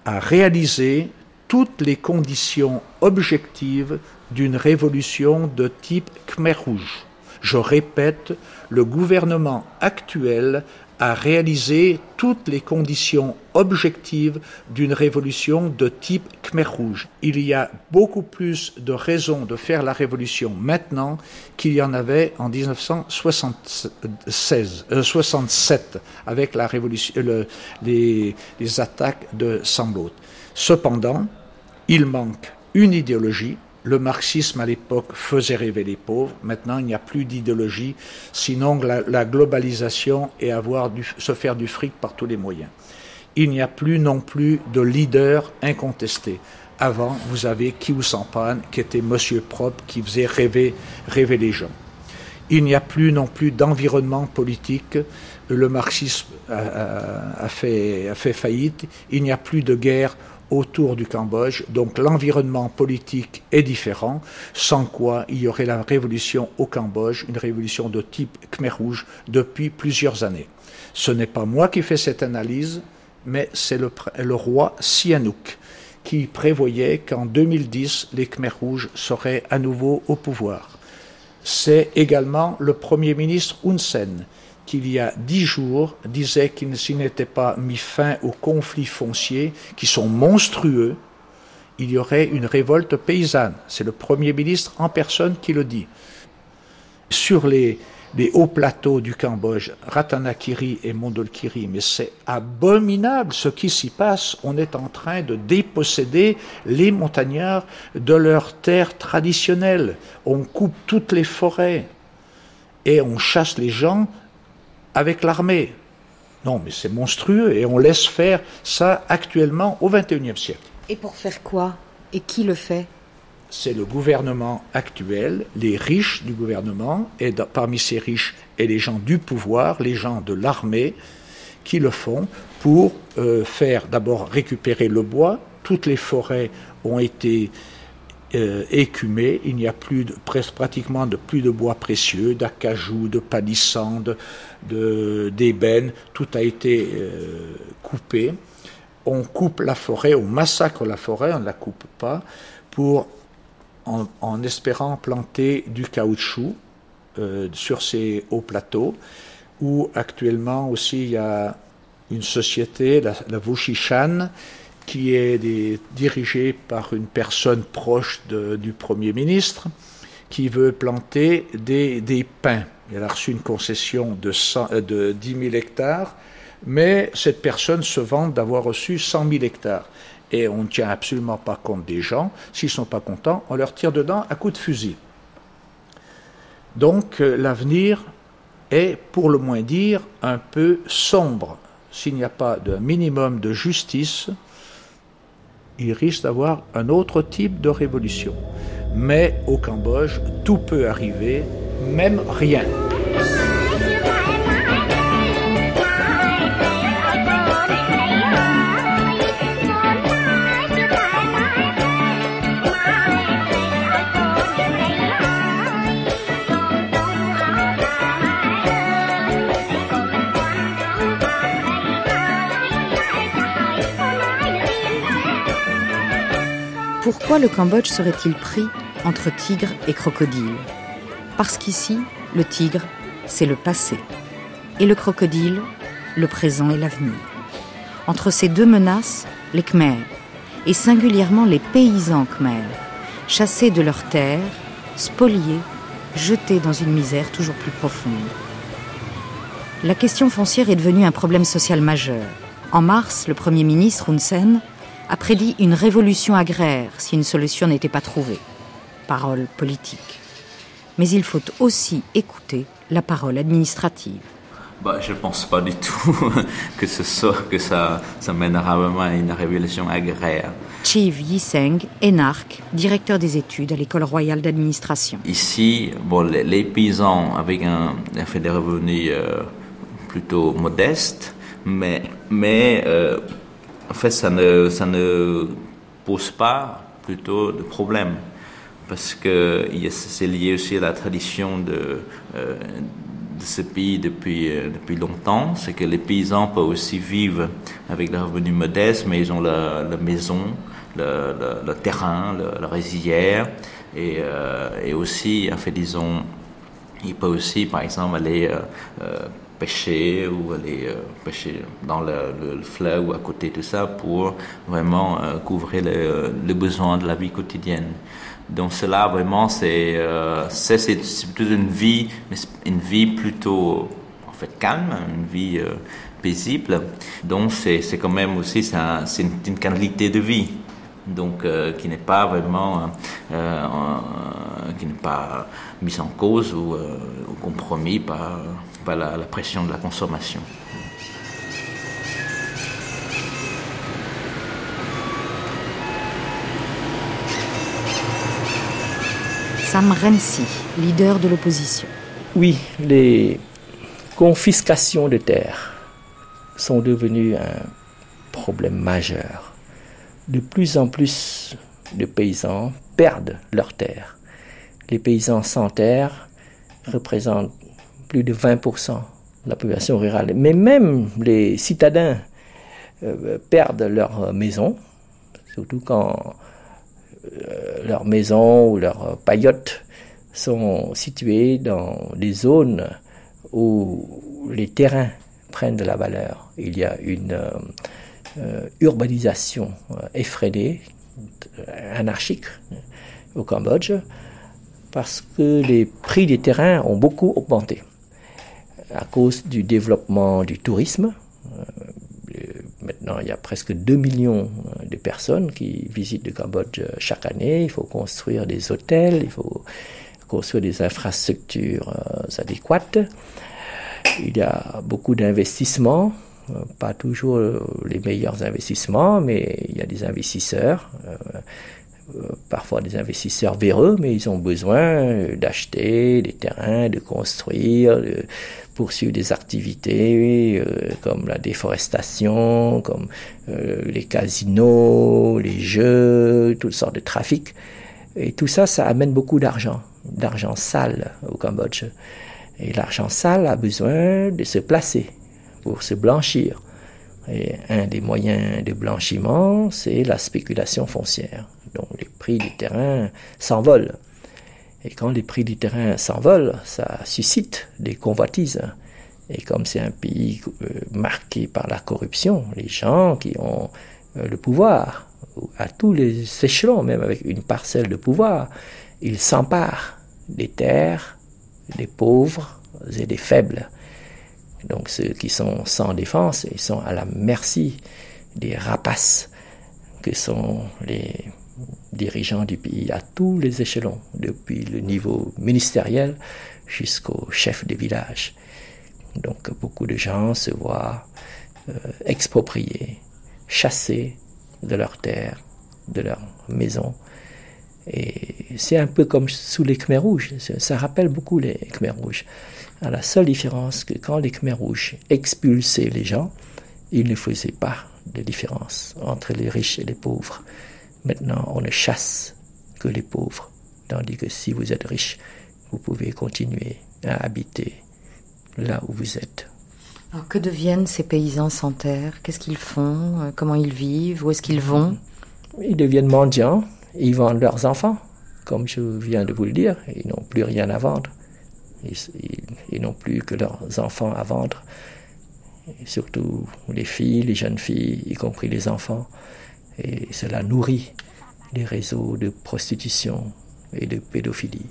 à réaliser toutes les conditions objectives d'une révolution de type Khmer Rouge. Je répète, le gouvernement actuel à réaliser toutes les conditions objectives d'une révolution de type Khmer Rouge. Il y a beaucoup plus de raisons de faire la révolution maintenant qu'il y en avait en 1976, 67 euh, avec la révolution, les, les attaques de Sambaud. Cependant, il manque une idéologie le marxisme à l'époque faisait rêver les pauvres. Maintenant, il n'y a plus d'idéologie, sinon la, globalisation et avoir se faire du fric par tous les moyens. Il n'y a plus non plus de leader incontesté. Avant, vous avez Kiu Sampan, qui était monsieur propre, qui faisait rêver, rêver les gens. Il n'y a plus non plus d'environnement politique. Le marxisme a, fait, a fait faillite. Il n'y a plus de guerre autour du Cambodge. Donc l'environnement politique est différent, sans quoi il y aurait la révolution au Cambodge, une révolution de type Khmer Rouge depuis plusieurs années. Ce n'est pas moi qui fais cette analyse, mais c'est le, roi Sihanouk qui prévoyait qu'en 2010, les Khmer Rouges seraient à nouveau au pouvoir. C'est également le Premier ministre Hun Sen qu'il y a dix jours, disait qu'il s'il n'était pas mis fin aux conflits fonciers qui sont monstrueux, il y aurait une révolte paysanne. C'est le Premier ministre en personne qui le dit. Sur les, hauts plateaux du Cambodge, Ratanakiri et Mondolkiri, mais c'est abominable ce qui s'y passe. On est en train de déposséder les montagnards de leurs terres traditionnelles. On coupe toutes les forêts et on chasse les gens avec l'armée. Non, mais c'est monstrueux et on laisse faire ça actuellement au XXIe siècle. Et pour faire quoi? Et qui le fait? C'est le gouvernement actuel, les riches du gouvernement, et parmi ces riches, et les gens du pouvoir, les gens de l'armée, qui le font pour euh, faire d'abord récupérer le bois. Toutes les forêts ont été euh, écumé. Il n'y a plus de, presque pratiquement de plus de bois précieux, d'acajou, de palissandre, de d'ébène. Tout a été euh, coupé. On coupe la forêt, on massacre la forêt, on ne la coupe pas, pour en, en espérant planter du caoutchouc euh, sur ces hauts plateaux, où actuellement aussi il y a une société, la, la Wuxishan, qui est des, dirigée par une personne proche du Premier ministre, qui veut planter des, des pins. Elle a reçu une concession de, 100, euh, de 10 000 hectares, mais cette personne se vante d'avoir reçu 100 000 hectares. Et on ne tient absolument pas compte des gens. S'ils ne sont pas contents, on leur tire dedans à coups de fusil. Donc euh, l'avenir est, pour le moins dire, un peu sombre. S'il n'y a pas d'un minimum de justice, il risque d'avoir un autre type de révolution. Mais au Cambodge, tout peut arriver, même rien. Pourquoi le Cambodge serait-il pris entre tigre et crocodile Parce qu'ici, le tigre, c'est le passé, et le crocodile, le présent et l'avenir. Entre ces deux menaces, les Khmers, et singulièrement les paysans Khmers, chassés de leurs terres, spoliés, jetés dans une misère toujours plus profonde. La question foncière est devenue un problème social majeur. En mars, le Premier ministre Hun Sen a prédit une révolution agraire si une solution n'était pas trouvée. Parole politique. Mais il faut aussi écouter la parole administrative. Bah, je ne pense pas du tout <laughs> que, ce soit, que ça, ça mènera vraiment à une révolution agraire. Chiv Yiseng, énarque, directeur des études à l'École royale d'administration. Ici, bon, les, les, paysans avec un, un fait des revenus euh, plutôt modestes, mais, mais euh, en fait, ça ne, ça ne pose pas plutôt de problème parce que c'est lié aussi à la tradition de, euh, de ce pays depuis, euh, depuis longtemps. C'est que les paysans peuvent aussi vivre avec leurs revenus modestes, mais ils ont la, la maison, le, le, terrain, la résière, et, euh, et aussi, en fait, disons, ils peuvent aussi, par exemple, aller pêcher ou aller euh, pêcher dans le, le, le, fleuve ou à côté de ça pour vraiment euh, couvrir le, le, besoin de la vie quotidienne. Donc cela vraiment c'est euh, plutôt une vie une vie plutôt en fait calme, une vie euh, paisible. Donc c'est quand même aussi une, qualité de vie donc euh, qui n'est pas vraiment euh, euh, qui n'est pas mise en cause ou, ou compromis par, la, la, pression de la consommation. Sam Rensi, leader de l'opposition. Oui, les confiscations de terres sont devenues un problème majeur de plus en plus de paysans perdent leurs terres. Les paysans sans terre représentent plus de 20% de la population rurale. Mais même les citadins euh, perdent leur maison, surtout quand euh, leurs maisons ou leurs paillotes sont situées dans des zones où les terrains prennent de la valeur. Il y a une euh, euh, urbanisation euh, effrénée, euh, anarchique au Cambodge, parce que les prix des terrains ont beaucoup augmenté à cause du développement du tourisme. Maintenant, il y a presque 2 millions de personnes qui visitent le Cambodge chaque année. Il faut construire des hôtels, il faut construire des infrastructures adéquates. Il y a beaucoup d'investissements pas toujours les meilleurs investissements, mais il y a des investisseurs, euh, parfois des investisseurs véreux, mais ils ont besoin d'acheter des terrains, de construire, de poursuivre des activités euh, comme la déforestation, comme euh, les casinos, les jeux, toutes sortes de trafics Et tout ça, ça amène beaucoup d'argent, d'argent sale au Cambodge. Et l'argent sale a besoin de se placer pour se blanchir. Et un des moyens de blanchiment, c'est la spéculation foncière. Donc les prix du terrain s'envolent. Et quand les prix du terrain s'envolent, ça suscite des convoitises. Et comme c'est un pays euh, marqué par la corruption, les gens qui ont euh, le pouvoir, à tous les échelons, même avec une parcelle de pouvoir, ils s'emparent des terres, des pauvres et des faibles. Donc ceux qui sont sans défense, ils sont à la merci des rapaces que sont les dirigeants du pays à tous les échelons, depuis le niveau ministériel jusqu'au chef de village. Donc beaucoup de gens se voient euh, expropriés, chassés de leurs terres, de leurs maisons. Et c'est un peu comme sous les Khmers rouges. Ça rappelle beaucoup les Khmers rouges. À la seule différence que quand les Khmers rouges expulsaient les gens, ils ne faisaient pas de différence entre les riches et les pauvres. Maintenant, on ne chasse que les pauvres. Tandis que si vous êtes riche, vous pouvez continuer à habiter là où vous êtes. Alors que deviennent ces paysans sans terre? Qu'est-ce qu'ils font? Euh, Comment ils vivent? Où est-ce qu'ils vont? Ils deviennent mendiants, ils vendent leurs enfants, comme je viens de vous le dire, ils n'ont plus rien à vendre. Ils, n'ont plus que leurs enfants à vendre, surtout les filles, les jeunes filles, y compris les enfants. Et cela nourrit les réseaux de prostitution et de pédophilie.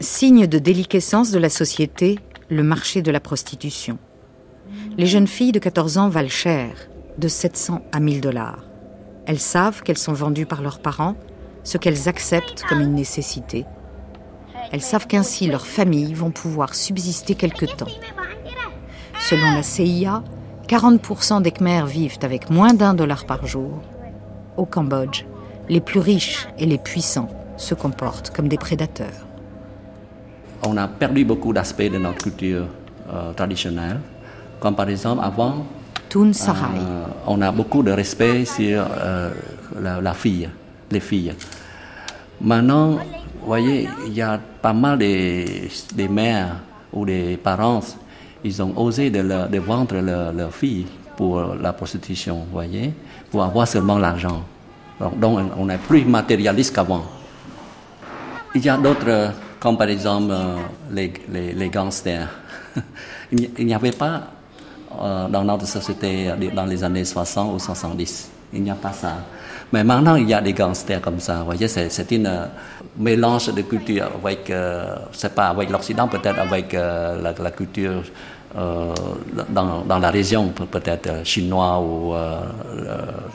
Signe de déliquescence de la société, le marché de la prostitution. Les jeunes filles de 14 ans valent cher, de 700 à 1000 dollars. Elles savent qu'elles sont vendues par leurs parents, ce qu'elles acceptent comme une nécessité. Elles savent qu'ainsi leurs familles vont pouvoir subsister quelque temps. Selon la CIA, 40% des Khmers vivent avec moins d'un dollar par jour. Au Cambodge, les plus riches et les puissants se comportent comme des prédateurs. On a perdu beaucoup d'aspects de notre culture euh, traditionnelle, comme par exemple avant, euh, on a beaucoup de respect sur euh, la, fille, les filles. Maintenant, vous voyez, il y a pas mal des, des mères ou des parents ils ont osé de, vendre leurs leur filles pour la prostitution, vous voyez, pour avoir seulement l'argent. Donc, on est plus matérialiste qu'avant. Il y a d'autres, comme par exemple euh, les, les, les gangsters. <laughs> il n'y avait pas euh, dans notre société dans les années 60 ou 70. Il n'y a pas ça. Mais maintenant, il y a des gangsters comme ça. Vous voyez, c'est un euh, mélange de culture avec, euh, c'est pas avec l'Occident, peut-être avec euh, la, culture euh, dans, dans, la région, peut-être chinois ou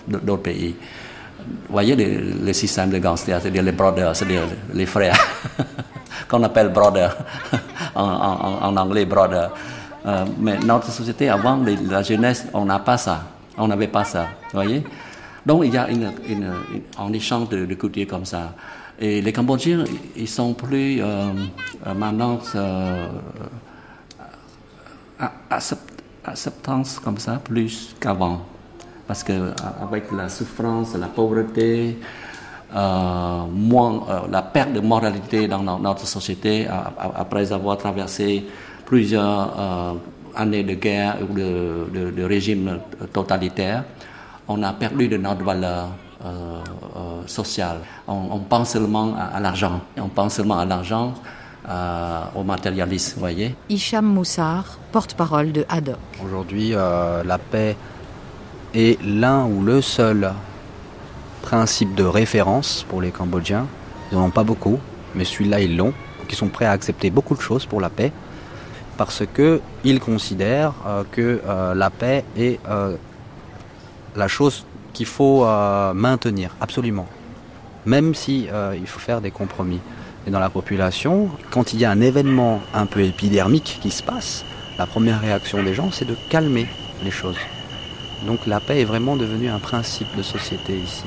d'autres pays. Vous voyez le, le système de gangsters, c'est-à-dire les brothers, c'est-à-dire les frères, <laughs> qu'on appelle brothers, <laughs> en, anglais brother. mais notre société, avant la jeunesse, on n'a pas ça. On n'avait pas ça. Vous voyez donc il y a une, une, un échange de, de comme ça. Et les Cambodgiens, ils sont plus euh, euh maintenant euh, acceptants comme ça, plus qu'avant. Parce que avec la souffrance, la pauvreté, euh, moins, euh, la perte de moralité dans notre société, après avoir traversé plusieurs euh, années de guerre ou de, de, de régime totalitaire, on a perdu de notre valeur euh, euh, sociale. On, pense seulement à, l'argent. On pense seulement à l'argent, euh, au matérialisme, vous voyez. Hicham Moussar, porte-parole de HADOC. Aujourd'hui, la paix est l'un ou le seul principe de référence pour les Cambodgiens. Ils n'en ont pas beaucoup, mais celui-là, ils l'ont. ils sont prêts à accepter beaucoup de choses pour la paix parce qu'ils considèrent que la paix est la chose qu'il faut euh, maintenir, absolument. Même si euh, il faut faire des compromis. Et dans la population, quand il y a un événement un peu épidermique qui se passe, la première réaction des gens, c'est de calmer les choses. Donc la paix est vraiment devenue un principe de société ici.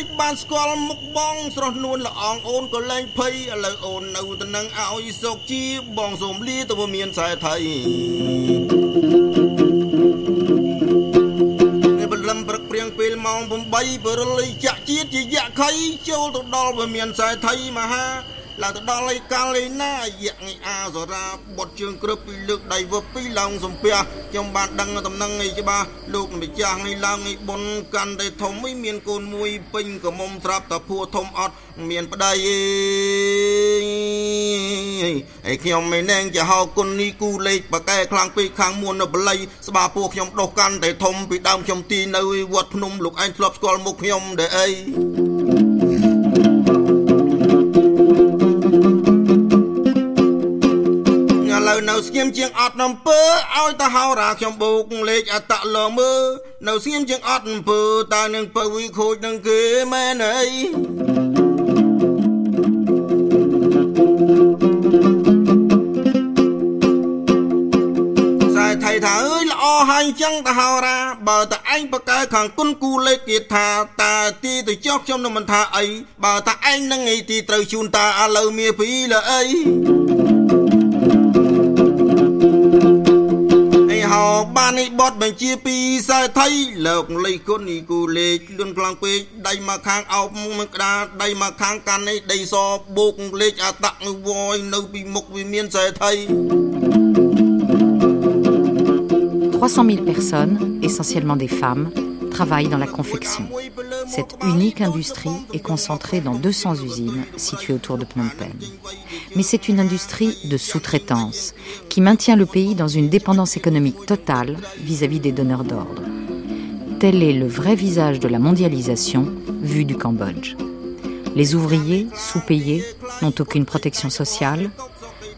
ស្គាល់មុខបងស្រស់នួនល្អងអូនក៏លែងភ័យឥឡូវអូននៅទៅនឹងឲ្យសុកជាបងសូមលាទៅមានខ្សែថៃបលឹមព្រឹកព្រៀងពេលម៉ោង8បរិលចាក់ជាតិជាយៈខៃចូលទៅដល់វាមានខ្សែថៃមហា ឡើងទៅដល់ឯកាលឯណាយៈងអាសរាបត់ជើងក្រឹបពីលើកដៃវឹបពីឡើងសំពះខ្ញុំបានដឹងតំណឹងឯច្បាស់លោកម្ចាស់នេះឡើងឯបុនកាន់តែធំឯមានកូនមួយពេញកមុំត្រាប់តាភួធំអត់មានប្តីឯឯខ្ញុំមិនណែងជាហៅគុណនេះគូលេខបកែខ្លាំងពេកខាងមួននៅបល័យស្បាពោះខ្ញុំដុសកាន់តែធំពីដើមខ្ញុំទីនៅវត្តភ្នំលោកឯងធ្លាប់ស្គាល់មុខខ្ញុំដែរអី ស្ងៀមជាងអត់នំពើឲ្យតហោរាខ្ញុំបូកលេខអតលមើនៅស្ងៀមជាងអត់នំពើតើនឹងពើវិខូចនឹងគេមែនអីថៃថាអើយល្អហើយអញ្ចឹងតហោរាបើតឯងបកកែខាងគុណគូលេខគេថាតើទីទៅចុះខ្ញុំនឹងមិនថាអីបើតឯងនឹងឯទីត្រូវជូនតាឥឡូវមាពីលអី ហោបាននេះបត់បញ្ជាពីសើថៃលោកលេខគុណនេះគូលេខលឿនខ្លាំងពេកដៃមកខាងអោបមកក្តារដៃមកខាងកាន់នេះដីសបូកលេខអាតាក់វយនៅពីមុខវាមានសើថៃ300 000 personnes, essentiellement des femmes, travaillent dans la confection. Cette unique industrie est concentrée dans 200 usines situées autour de Phnom Penh. Mais c'est une industrie de sous-traitance qui maintient le pays dans une dépendance économique totale vis-à-vis des donneurs d'ordre. Tel est le vrai visage de la mondialisation vu du Cambodge. Les ouvriers, sous-payés, n'ont aucune protection sociale.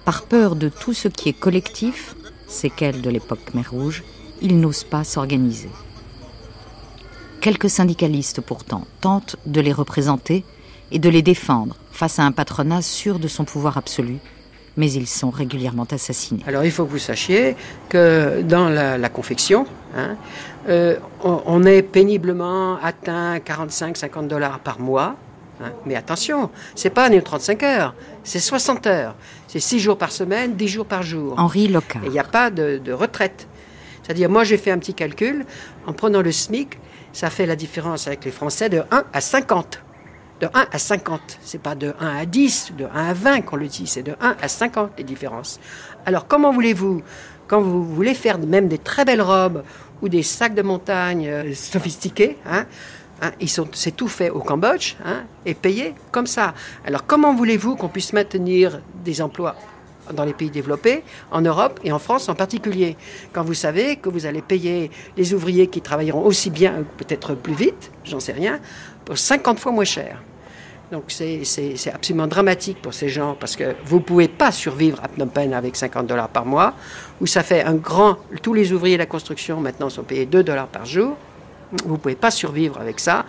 Par peur de tout ce qui est collectif, séquelles de l'époque Khmer Rouge, ils n'osent pas s'organiser. Quelques syndicalistes pourtant tentent de les représenter et de les défendre face à un patronat sûr de son pouvoir absolu, mais ils sont régulièrement assassinés. Alors il faut que vous sachiez que dans la, confection, hein, euh, on, est péniblement atteint 45-50 dollars par mois. Hein. mais attention, c'est pas 35 heures, c'est 60 heures. C'est 6 jours par semaine, 10 jours par jour. Henri Locard. Il n'y a pas de, de retraite. C'est-à-dire, moi j'ai fait un petit calcul, en prenant le SMIC, ça fait la différence avec les Français de 1 à 50. De 1 à 50. C'est pas de 1 à 10, de 1 à 20 qu'on le dit, c'est de 1 à 50 les différences. Alors comment voulez-vous, quand vous voulez faire même des très belles robes ou des sacs de montagne euh, sophistiqués, hein, hein c'est tout fait au Cambodge hein, et payé comme ça. Alors comment voulez-vous qu'on puisse maintenir des emplois dans les pays développés, en Europe et en France en particulier. Quand vous savez que vous allez payer les ouvriers qui travailleront aussi bien, peut-être plus vite, j'en sais rien, pour 50 fois moins cher. Donc c'est absolument dramatique pour ces gens parce que vous ne pouvez pas survivre à Phnom Penh avec 50 dollars par mois, où ça fait un grand... Tous les ouvriers de la construction maintenant sont payés 2 dollars par jour. Vous ne pouvez pas survivre avec ça.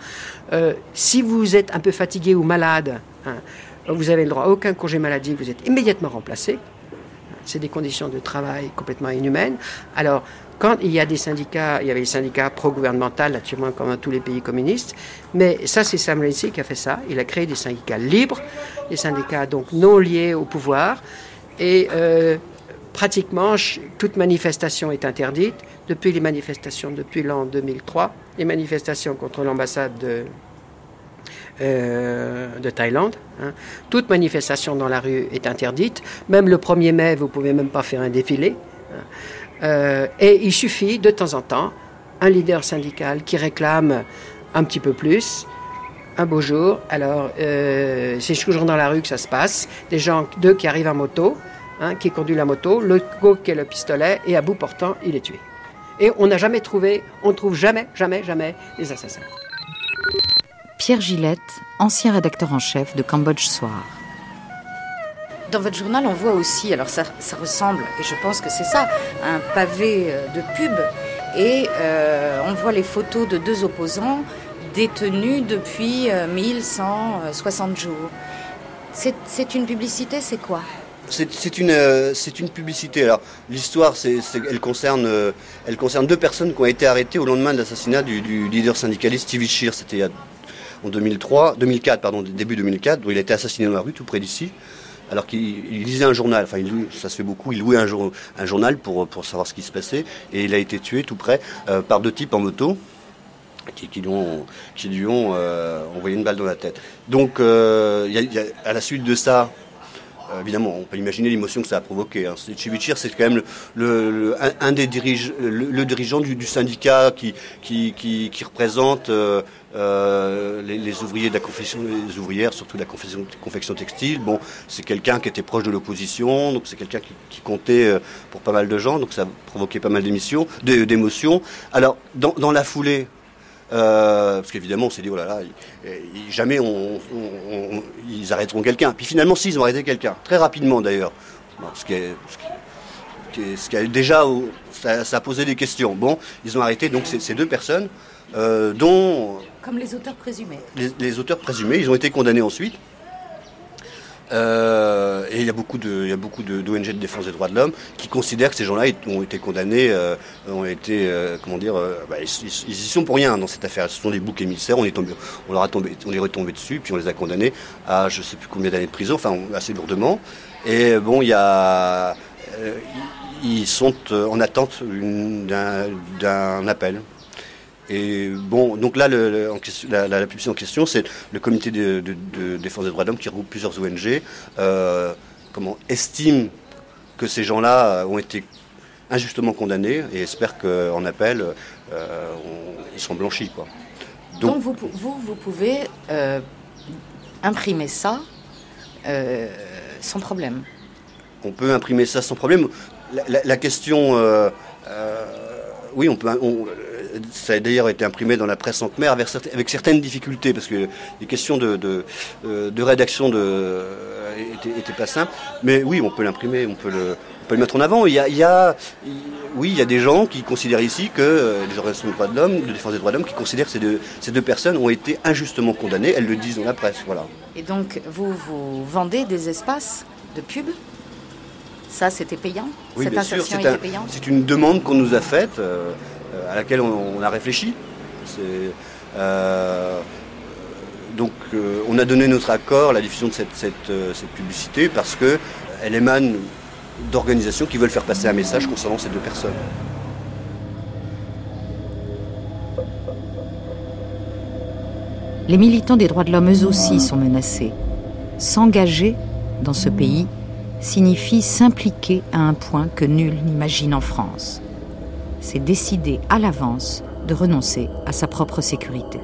Euh, si vous êtes un peu fatigué ou malade, hein, vous avez le droit à aucun congé maladie, vous êtes immédiatement remplacé. C'est des conditions de travail complètement inhumaines. Alors, quand il y a des syndicats, il y avait les syndicats pro-gouvernementaux, naturellement, comme dans tous les pays communistes, mais ça, c'est Sam Rainsy qui a fait ça. Il a créé des syndicats libres, des syndicats donc non liés au pouvoir, et euh, pratiquement toute manifestation est interdite. Depuis les manifestations, depuis l'an 2003, les manifestations contre l'ambassade de euh, de Thaïlande. Hein. Toute manifestation dans la rue est interdite. Même le 1er mai, vous pouvez même pas faire un défilé. Hein. Euh, et il suffit de temps en temps un leader syndical qui réclame un petit peu plus. Un beau jour, alors euh, c'est toujours dans la rue que ça se passe. Des gens, deux qui arrivent en moto, hein, qui conduit la moto, le qui est le pistolet, et à bout portant, il est tué. Et on n'a jamais trouvé, on trouve jamais, jamais, jamais les assassins. Pierre Gillette, ancien rédacteur en chef de Cambodge Soir. Dans votre journal, on voit aussi, alors ça, ressemble, et je pense que c'est ça, un pavé euh, de pub, et euh, on voit les photos de deux opposants détenus depuis 1160 euh, jours. C'est une publicité, c'est quoi? C'est une, une publicité. Alors l'histoire, elle concerne, elle concerne deux personnes qui ont été arrêtées au lendemain de l'assassinat du, leader syndicaliste Stevie Shear. C'était en 2003, 2004, pardon, début 2004, où il a été assassiné dans la rue, tout près d'ici alors qu'il lisait un journal, enfin il ça se fait beaucoup, il louait un, journal pour, savoir ce qui se passait, et il a été tué tout près par deux types en moto, qui, lui ont, ont envoyé une balle dans la tête. Donc à la suite de ça, euh, évidemment, on peut imaginer l'émotion que ça a provoqué. Hein. c'est quand même le, un, des dirige, le, dirigeant du, syndicat qui, représente euh, euh, les, ouvriers de la confection, les ouvrières, surtout de la confection, textile. Bon, c'est quelqu'un qui était proche de l'opposition, donc c'est quelqu'un qui, comptait pour pas mal de gens, donc ça a provoqué pas mal d'émotions. Alors, dans, la foulée, euh, parce qu'évidemment, on s'est dit, oh là là, jamais on, ils arrêteront quelqu'un. Puis finalement, si, ils ont arrêté quelqu'un. Très rapidement d'ailleurs. ce, qui est, déjà, ça, a posé des questions. Bon, ils ont arrêté donc ces, deux personnes, euh, dont. Comme les auteurs présumés. les auteurs présumés, ils ont été condamnés ensuite. Euh, et il y a beaucoup de, il y a beaucoup d'ONG de, défense des droits de l'homme qui considèrent que ces gens-là ont été condamnés, euh, ont été, euh, comment dire, bah, ils, y sont pour rien dans cette affaire. Ce sont des boucs émissaires. On est leur a tombé, on est retombé dessus, puis on les a condamnés à je sais plus combien d'années de prison, enfin assez lourdement. Et bon, il y a, ils sont en attente d'un appel. Et bon, donc là, le, la, la, publicité en question, c'est le comité de, défense des droits de l'homme qui regroupe plusieurs ONG, euh, comment, estime que ces gens-là ont été injustement condamnés et espère qu'en appel, euh, ils sont blanchis. Quoi. Donc, vous, vous, vous, pouvez euh, imprimer ça sans problème On peut imprimer ça sans problème. La, question, oui, on peut ça a d'ailleurs été imprimé dans la presse en khmer avec, avec certaines difficultés, parce que les questions de, de, euh, rédaction n'étaient pas simples. Mais oui, on peut l'imprimer, on peut le, le mettre en avant. Il y, a, oui, il y a des gens qui considèrent ici que euh, les organisations de droits de l'homme, de défense des droits de l'homme, qui considèrent que ces deux, ces deux personnes ont été injustement condamnées. Elles le disent dans la presse, voilà. Et donc, vous, vous vendez des espaces de pub? Ça, c'était payant? Oui, Cette insertion était payante? C'est une demande qu'on nous a faite. Euh, euh, à laquelle on, a réfléchi. Euh, donc euh, on a donné notre accord à la diffusion de cette, publicité parce qu'elle émane d'organisations qui veulent faire passer un message concernant ces deux personnes. Les militants des droits de l'homme, eux aussi, sont menacés. S'engager dans ce pays signifie s'impliquer à un point que nul n'imagine en France c'est décider à l'avance de renoncer à sa propre sécurité.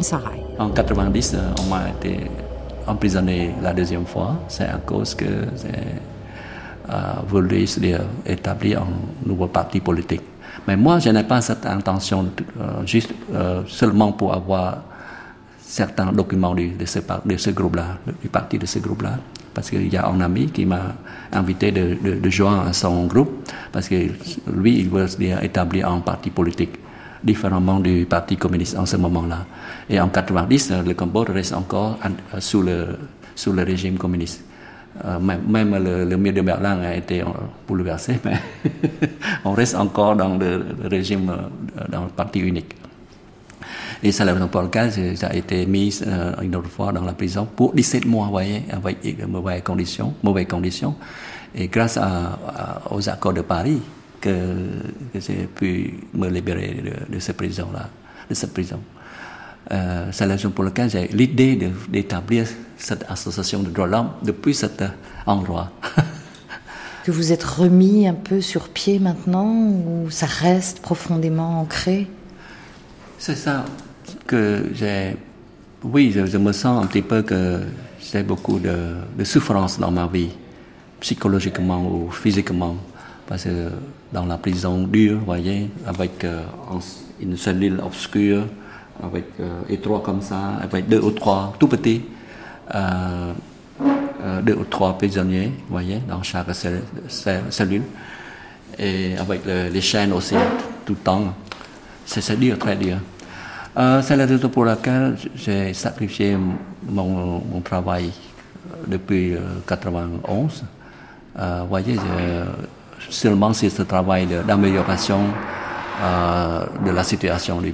Sarai. En 90, euh, on m'a été emprisonné la deuxième fois. C'est à cause que j'ai euh, voulu établir un nouveau parti politique. Mais moi, je n'ai pas cette intention euh, juste seulement pour avoir certains documents de, de ce groupe-là, du parti de ce groupe-là parce qu'il y a un ami qui m'a invité de, joindre à son groupe, parce que lui, il veut établir un parti politique différemment du Parti communiste en ce moment-là. Et en 90, le Cambodge reste encore sous le, sous le régime communiste. Euh, même, le, le mur de Berlin a été bouleversé, <laughs> mais on reste encore dans le, régime, euh, dans le parti unique. Et c'est la raison pour laquelle j'ai été mis euh, une autre fois dans la prison pour 17 mois, voyez, avec de mauvaises conditions, mauvaises conditions. Et grâce aux accords de Paris, que, j'ai pu me libérer de, cette prison-là, de cette prison. Euh, c'est la raison pour laquelle j'ai l'idée d'établir cette association de droits de l'homme depuis cet endroit. <laughs> que vous êtes remis un peu sur pied maintenant ou ça reste profondément ancré? C'est ça que j'ai. Oui, je, me sens un petit peu que j'ai beaucoup de, souffrance dans ma vie, psychologiquement ou physiquement. Parce que dans la prison dure, vous voyez, avec euh, une cellule obscure, avec euh, étroit comme ça, avec deux ou trois tout petits, euh, euh deux ou trois prisonniers, vous voyez, dans chaque cellule, et avec les chaînes aussi tout le temps. C'est dur, très dur. Euh, c'est la raison pour laquelle j'ai sacrifié mon, travail depuis 1991. Euh, euh, vous voyez, seulement c'est ce travail d'amélioration de, la situation de,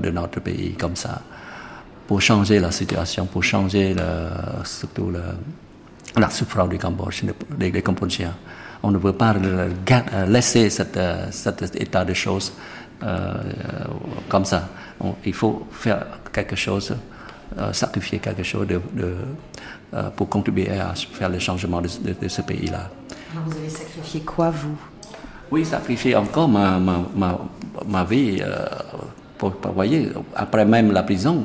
de, notre pays comme ça. pour changer la situation, pour changer surtout la souffrance du Cambodge, des, des Cambodgiens. On ne peut pas laisser cet, cet état de choses comme ça. il faut faire quelque chose, sacrifier quelque chose de, pour contribuer à faire le changement de, ce pays-là. Vous avez sacrifié quoi, vous? Oui, sacrifier encore ma, ma, ma, ma vie. pour, vous voyez, après même la prison,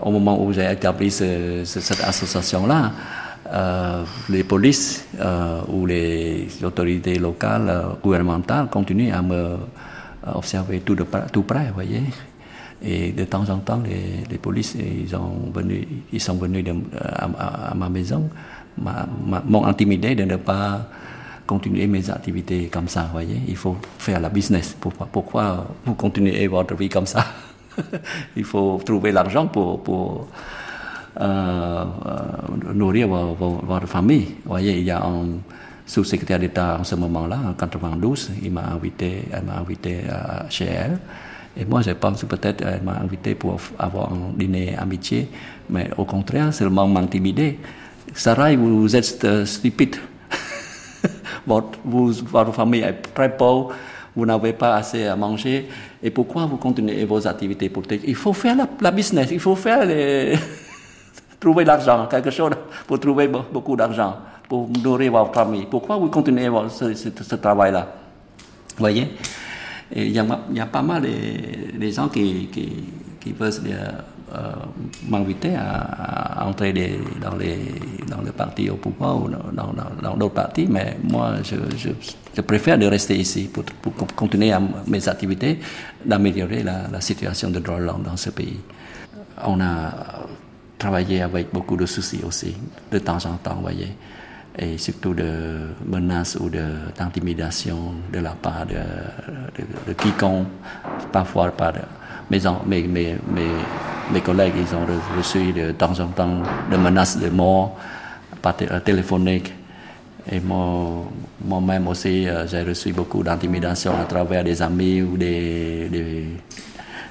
au moment où j'ai établi cette association-là, euh, les polices euh, ou les autorités locales, euh, gouvernementales continuent à me observer tout, de, tout près, voyez. Et de temps en temps, les, les polices, ils, ont venu, ils sont venus de, à, à, ma maison, m'ont intimidé de ne pas continuer mes activités comme ça, voyez. Il faut faire la business. Pourquoi, pourquoi vous continuez votre vie comme ça? <laughs> Il faut trouver l'argent pour, pour euh, nourrir votre famille. Vous voyez, il y a un sous-secrétaire d'État en ce moment-là, en 92, il m'a invité, elle m'a invité chez elle. Et moi, je pense peut-être qu'elle m'a invité pour avoir un dîner amitié, mais au contraire, seulement m'intimider. Sarah, vous êtes stupide. <laughs> votre, vous, votre famille est très pauvre, vous n'avez pas assez à manger. Et pourquoi vous continuez vos activités politiques? Il faut faire la, la business, il faut faire les <laughs> trouver l'argent, quelque chose pour trouver beaucoup d'argent, pour nourrir votre famille. Pourquoi vous continuez ce, travail-là Vous voyez il y, a, il y, a, pas mal de, gens qui, veulent euh, m'inviter à, entrer dans, les, dans le parti au pouvoir ou dans, d'autres partis, mais moi, je, préfère de rester ici pour, continuer mes activités, d'améliorer la, situation de droit de l'homme dans ce pays. On a travailler avec beaucoup de soucis aussi, de temps en temps, voyez. Et surtout de menaces ou d'intimidation de, de, la part de, quiconque, parfois par mes, mes, mes, collègues, ils ont reçu de temps en temps des menaces de mort par téléphonique. Et moi-même moi aussi, euh, j'ai reçu beaucoup d'intimidation à travers des amis ou des,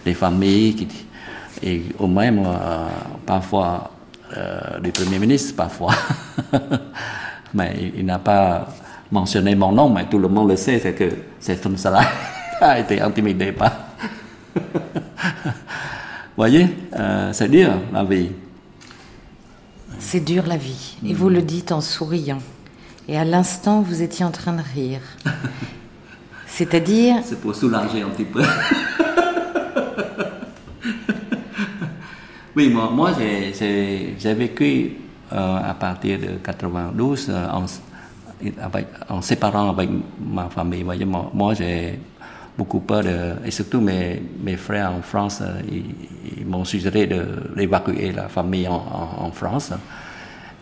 des, familles et au même euh, parfois euh, du Premier ministre, parfois. <laughs> mais il, il n'a pas mentionné mon nom, mais tout le monde le sait, c'est que c'est comme cela a été intimidé par. <laughs> voyez, euh, c'est dur la vie. C'est dur la vie, et vous le dites en souriant. Et à l'instant, vous étiez en train de rire. <laughs> C'est-à-dire. C'est pour soulager un petit peu. <laughs> Oui, moi, moi j'ai vécu à partir de 92 euh, en, avec, séparant avec ma famille. Moi, j'ai beaucoup peur et surtout mes, frères en France, euh, ils, m'ont suggéré d'évacuer la famille en, en, en France.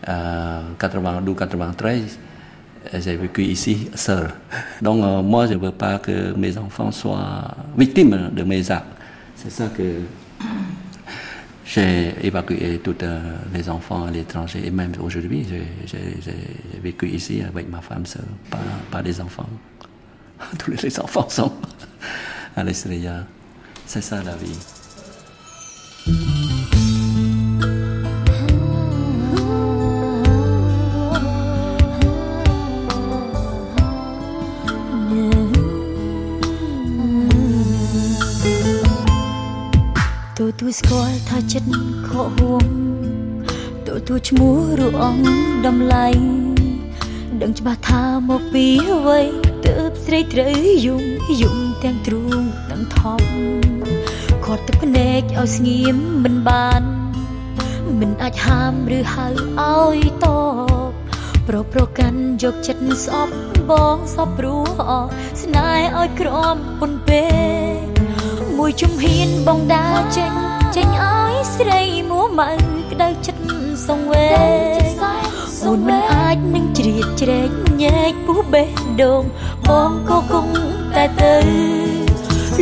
Euh, 92-93, j'ai vécu ici seul. Donc euh, moi, je ne veux pas que mes enfants soient victimes de mes actes. C'est ça que j'ai évacué tous euh, les enfants à l'étranger et même aujourd'hui, j'ai vécu ici avec ma femme seule, pas, pas des enfants. <laughs> Tous les enfants sont <laughs> à l'extérieur. C'est ça la vie. ទួស្គាល់ថាចិត្តខកហួងទទួលឈ្មោះរូបអង្គដំឡៃដឹងច្បាស់ថាមកពីអ្វីទើបស្រីត្រូវយំយំទាំងទ្រូងទាំងថប់គាត់ទឹកភ្នែកឲ្យស្ងៀមមិនបាន មិនអាចហាមឬហៅឲ្យតបប្រប្រកាន់យកចិត្តស្អប់បងសពព្រោះអស្នេហ៍ឲ្យក្រំពុនពេមួយជំហានបងដើរចេញ ចេញឲ្យស្រីមួម៉ៅក្តៅចិត្តសងវេអូនមិនអាចនឹងជ្រៀតជ្រែកញែកពុះបេះដូងបងក៏គង់តែទៅ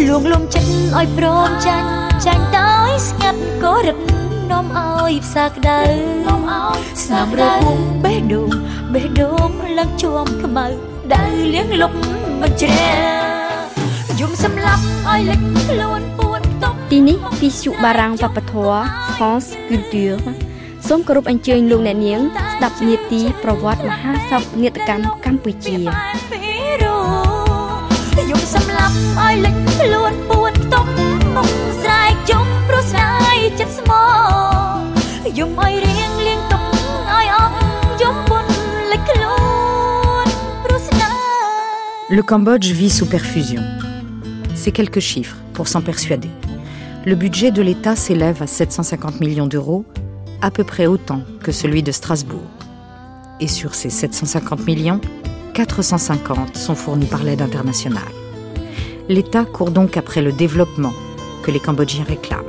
លួងលំចិត្តឲ្យព្រមចាញ់ចាញ់ដោយស្ងាត់ក៏រឹតនាំឲ្យផ្សាក្តៅនាំឲ្យស្នាមរបួងបេះដូងបេះដូងឡើងជួមខ្មៅដៅលៀងលុបមិនជ្រះយំសម្លាប់ឲ្យលេចខ្លួន ពួនខ្ទប់ ទីនេះពីសុបារាំងវប្បធម៌ France Culture សូមគោរពអញ្ជើញលោកអ្នកនាងស្ដាប់នាទីប្រវត្តិមហាសោកនាដកម្មកម្ពុជាយំសម្លាប់ឲ្យលេចខ្លួនពួនទុំមុខស្រែកជុំព្រោះស្ដាយចិត្តស្មោយំឲ្យរៀងលៀងទុំឲ្យអស់យំពុនលេចខ្លួនព្រោះស្ដាយ Le Cambodge vit sous perfusion. C'est quelques chiffres pour s'en persuader. Le budget de l'État s'élève à 750 millions d'euros, à peu près autant que celui de Strasbourg. Et sur ces 750 millions, 450 sont fournis par l'aide internationale. L'État court donc après le développement que les Cambodgiens réclament.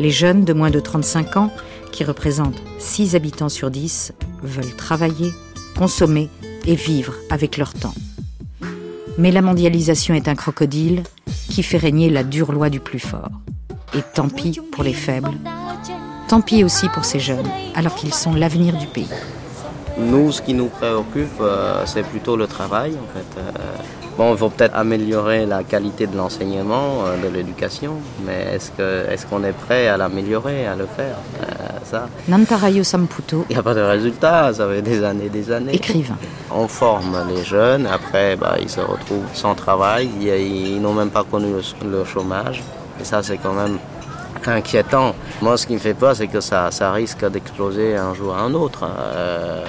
Les jeunes de moins de 35 ans, qui représentent 6 habitants sur 10, veulent travailler, consommer et vivre avec leur temps. Mais la mondialisation est un crocodile qui fait régner la dure loi du plus fort. Et tant pis pour les faibles, tant pis aussi pour ces jeunes, alors qu'ils sont l'avenir du pays. Nous, ce qui nous préoccupe, euh, c'est plutôt le travail. En fait. Euh, bon, il faut peut-être améliorer la qualité de l'enseignement, euh, de l'éducation, mais est-ce qu'on est prêt à l'améliorer, à le faire? Ça Nantarayo Samputo. Il n'y a pas de résultat, ça fait des années, des années. Écrivain. On forme les jeunes, après, bah, ils se retrouvent sans travail, ils, ils n'ont même pas connu le, le chômage, et ça, c'est quand même inquiétant. Moi, ce qui me fait peur, c'est que ça, ça risque d'exploser un jour à un autre. Euh,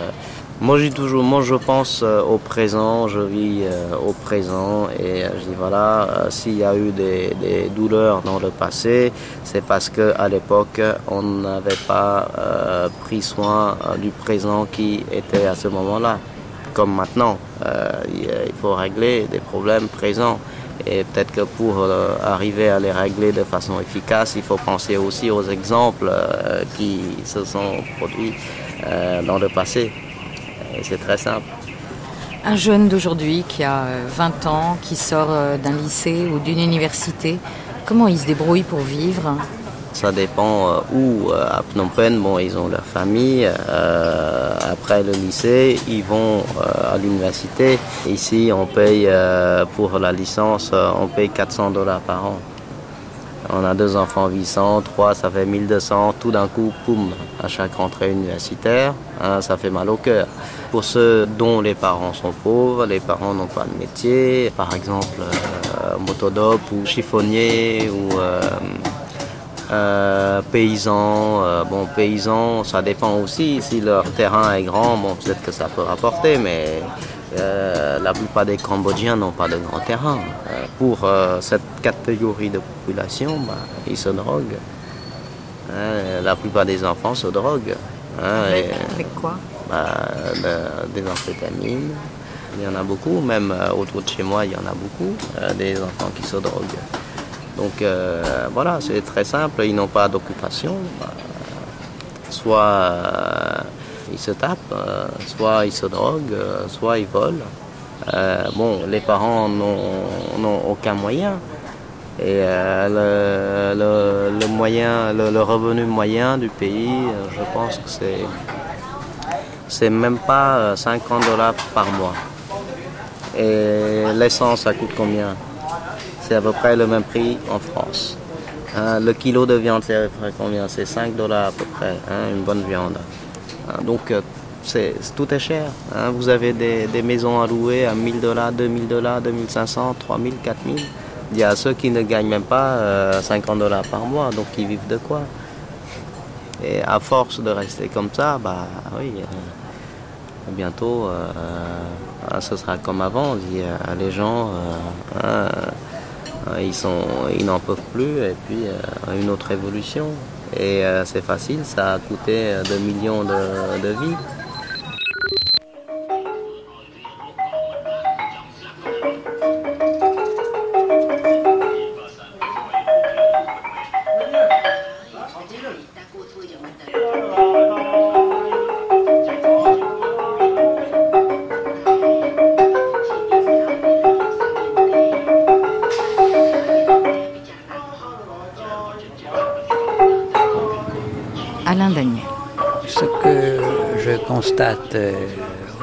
moi, toujours, moi, je pense euh, au présent, je vis euh, au présent, et je dis voilà, s'il y a eu des, des, douleurs dans le passé, c'est parce que à l'époque, on n'avait pas pris soin du présent qui était à ce moment-là. Comme maintenant, il faut régler des problèmes présents. Et peut-être que pour euh, arriver à les régler de façon efficace, il faut penser aussi aux exemples euh, qui se sont produits euh, dans le passé. C'est très simple. Un jeune d'aujourd'hui qui a 20 ans, qui sort d'un lycée ou d'une université, comment il se débrouille pour vivre? Ça dépend où. À Phnom Penh, bon, ils ont leur famille. après le lycée, ils vont à l'université. Ici, on paye pour la licence, on paye 400 dollars par an. On a deux enfants 800, trois, ça fait 1200. Tout d'un coup, poum, à chaque rentrée universitaire, hein, ça fait mal au cœur. Pour ceux dont les parents sont pauvres, les parents n'ont pas de métier, par exemple euh, motodope ou chiffonnier ou euh, euh, paysans. bon, paysans, ça dépend aussi. Si leur terrain est grand, bon, peut-être que ça peut rapporter, mais euh, la plupart des Cambodgiens n'ont pas de grand terrain. Euh, pour euh, cette catégorie de population, bah, ils se droguent. Hein, la plupart des enfants se droguent. Hein, avec, et, avec, quoi? bah, de, Des amphétamines. Il y en a beaucoup, même autour de chez moi, il y en a beaucoup, des enfants qui se droguent. Donc voilà, c'est très simple, ils n'ont pas d'occupation. soit ils se tapent, euh, soit ils se droguent, euh, soit ils volent. Euh, bon, les parents n'ont aucun moyen. Et le, revenu moyen du pays, je pense que c'est même pas 50 dollars par mois. Et l'essence, ça coûte combien? C'est à peu près le même prix en France. Hein, le kilo de viande, c'est à peu près combien? C'est 5 dollars à peu près, hein, une bonne viande. Donc c'est, tout est cher. Hein. Vous avez des, maisons à louer à 1000 dollars, 2000 dollars, 2500, 3000, 4000. Il y a ceux qui ne gagnent même pas euh, 50 dollars par mois, donc ils vivent de quoi? Et à force de rester comme ça, bah oui, euh, bientôt euh, ce sera comme avant. les gens, hein, ils, sont, ils n'en peuvent plus, et puis une autre évolution. Et euh, c'est facile, ça a coûté 2 millions de vies.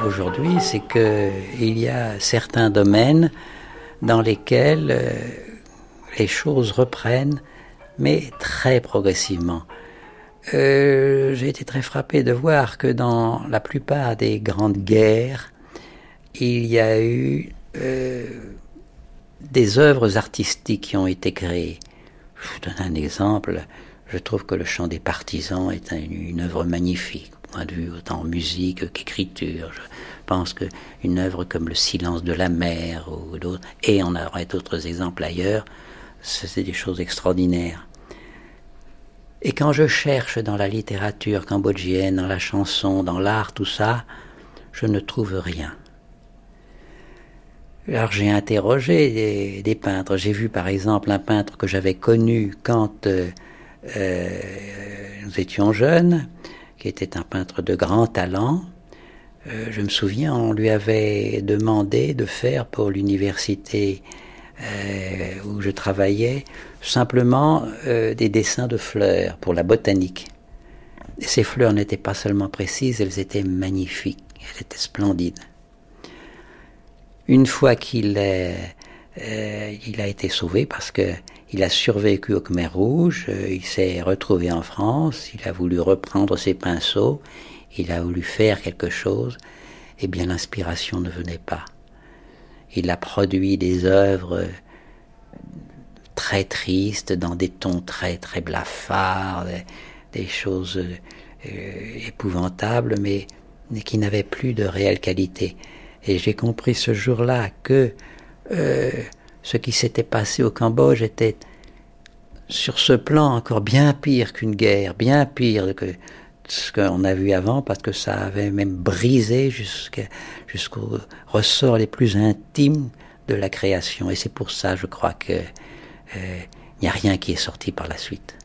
Aujourd'hui, c'est qu'il y a certains domaines dans lesquels les choses reprennent, mais très progressivement. Euh, j'ai été très frappé de voir que dans la plupart des grandes guerres, il y a eu euh, des œuvres artistiques qui ont été créées. Je vous donne un exemple. Je trouve que le chant des partisans est une œuvre magnifique, point de vue autant musique qu'écriture. Je pense qu'une œuvre comme Le silence de la mer ou d'autres, et on aurait d'autres exemples ailleurs, c'est des choses extraordinaires. Et quand je cherche dans la littérature cambodgienne, dans la chanson, dans l'art, tout ça, je ne trouve rien. Alors j'ai interrogé des, peintres. J'ai vu par exemple un peintre que j'avais connu quand euh, euh, nous étions jeunes, qui était un peintre de grand talent. Euh, je me souviens, on lui avait demandé de faire pour l'université où je travaillais simplement des dessins de fleurs pour la botanique. Et ces fleurs n'étaient pas seulement précises, elles étaient magnifiques, elles étaient splendides. Une fois qu'il euh, il a été sauvé parce que il a survécu au Khmer Rouge, euh, il s'est retrouvé en France, il a voulu reprendre ses pinceaux, il a voulu faire quelque chose, et eh bien l'inspiration ne venait pas. Il a produit des œuvres très tristes, dans des tons très très blafards, des, choses euh, épouvantables, mais qui n'avaient plus de réelle qualité. Et j'ai compris ce jour-là que euh, ce qui s'était passé au Cambodge était sur ce plan encore bien pire qu'une guerre, bien pire que ce qu'on a vu avant, parce que ça avait même brisé jusqu'aux ressorts les plus intimes de la création. Et c'est pour ça, je crois, que euh, il n'y a rien qui est sorti par la suite.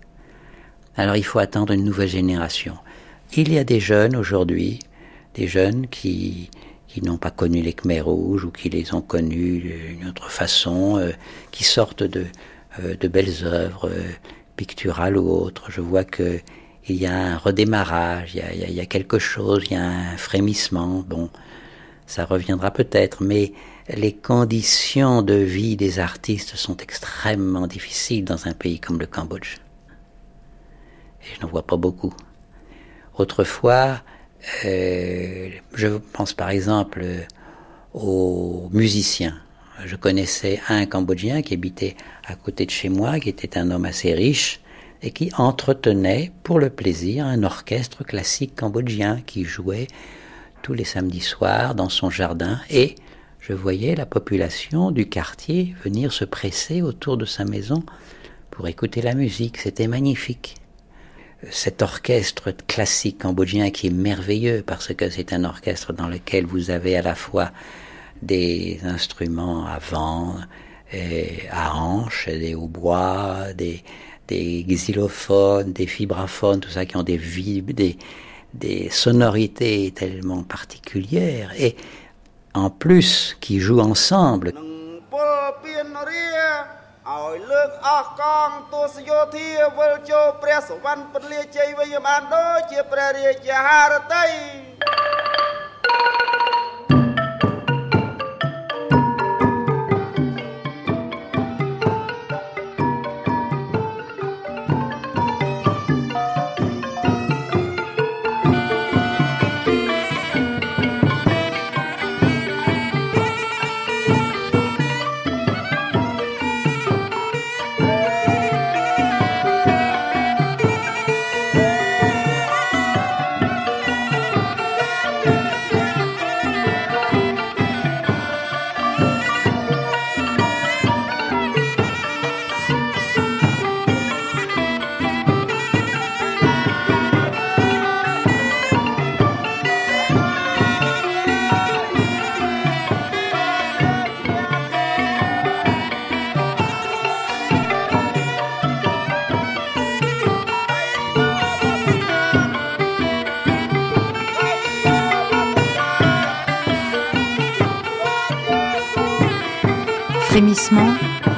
Alors il faut attendre une nouvelle génération. Il y a des jeunes aujourd'hui, des jeunes qui, qui n'ont pas connu les Khmer rouges ou qui les ont connus d'une autre façon, euh, qui sortent de, euh, de belles œuvres euh, picturales ou autres. Je vois que il y a un redémarrage, il y a, y a, quelque chose, il y a un frémissement. Bon, ça reviendra peut-être, mais les conditions de vie des artistes sont extrêmement difficiles dans un pays comme le Cambodge. Et je n'en vois pas beaucoup. Autrefois, euh, je pense par exemple aux musiciens. Je connaissais un Cambodgien qui habitait à côté de chez moi, qui était un homme assez riche et qui entretenait pour le plaisir un orchestre classique cambodgien qui jouait tous les samedis soirs dans son jardin et je voyais la population du quartier venir se presser autour de sa maison pour écouter la musique. C'était magnifique cet orchestre classique cambodgien qui est merveilleux parce que c'est un orchestre dans lequel vous avez à la fois des instruments à vent, et à hanches, des hautbois, des, xylophones, des vibraphones, tout ça qui ont des vibes, des sonorités tellement particulières et en plus qui jouent ensemble. ឲ្យលើកអស់កងទស្សយោធាវិលចូលព្រះសវណ្ណពលាជ័យវិញបានដូចជាព្រះរាជាហារតី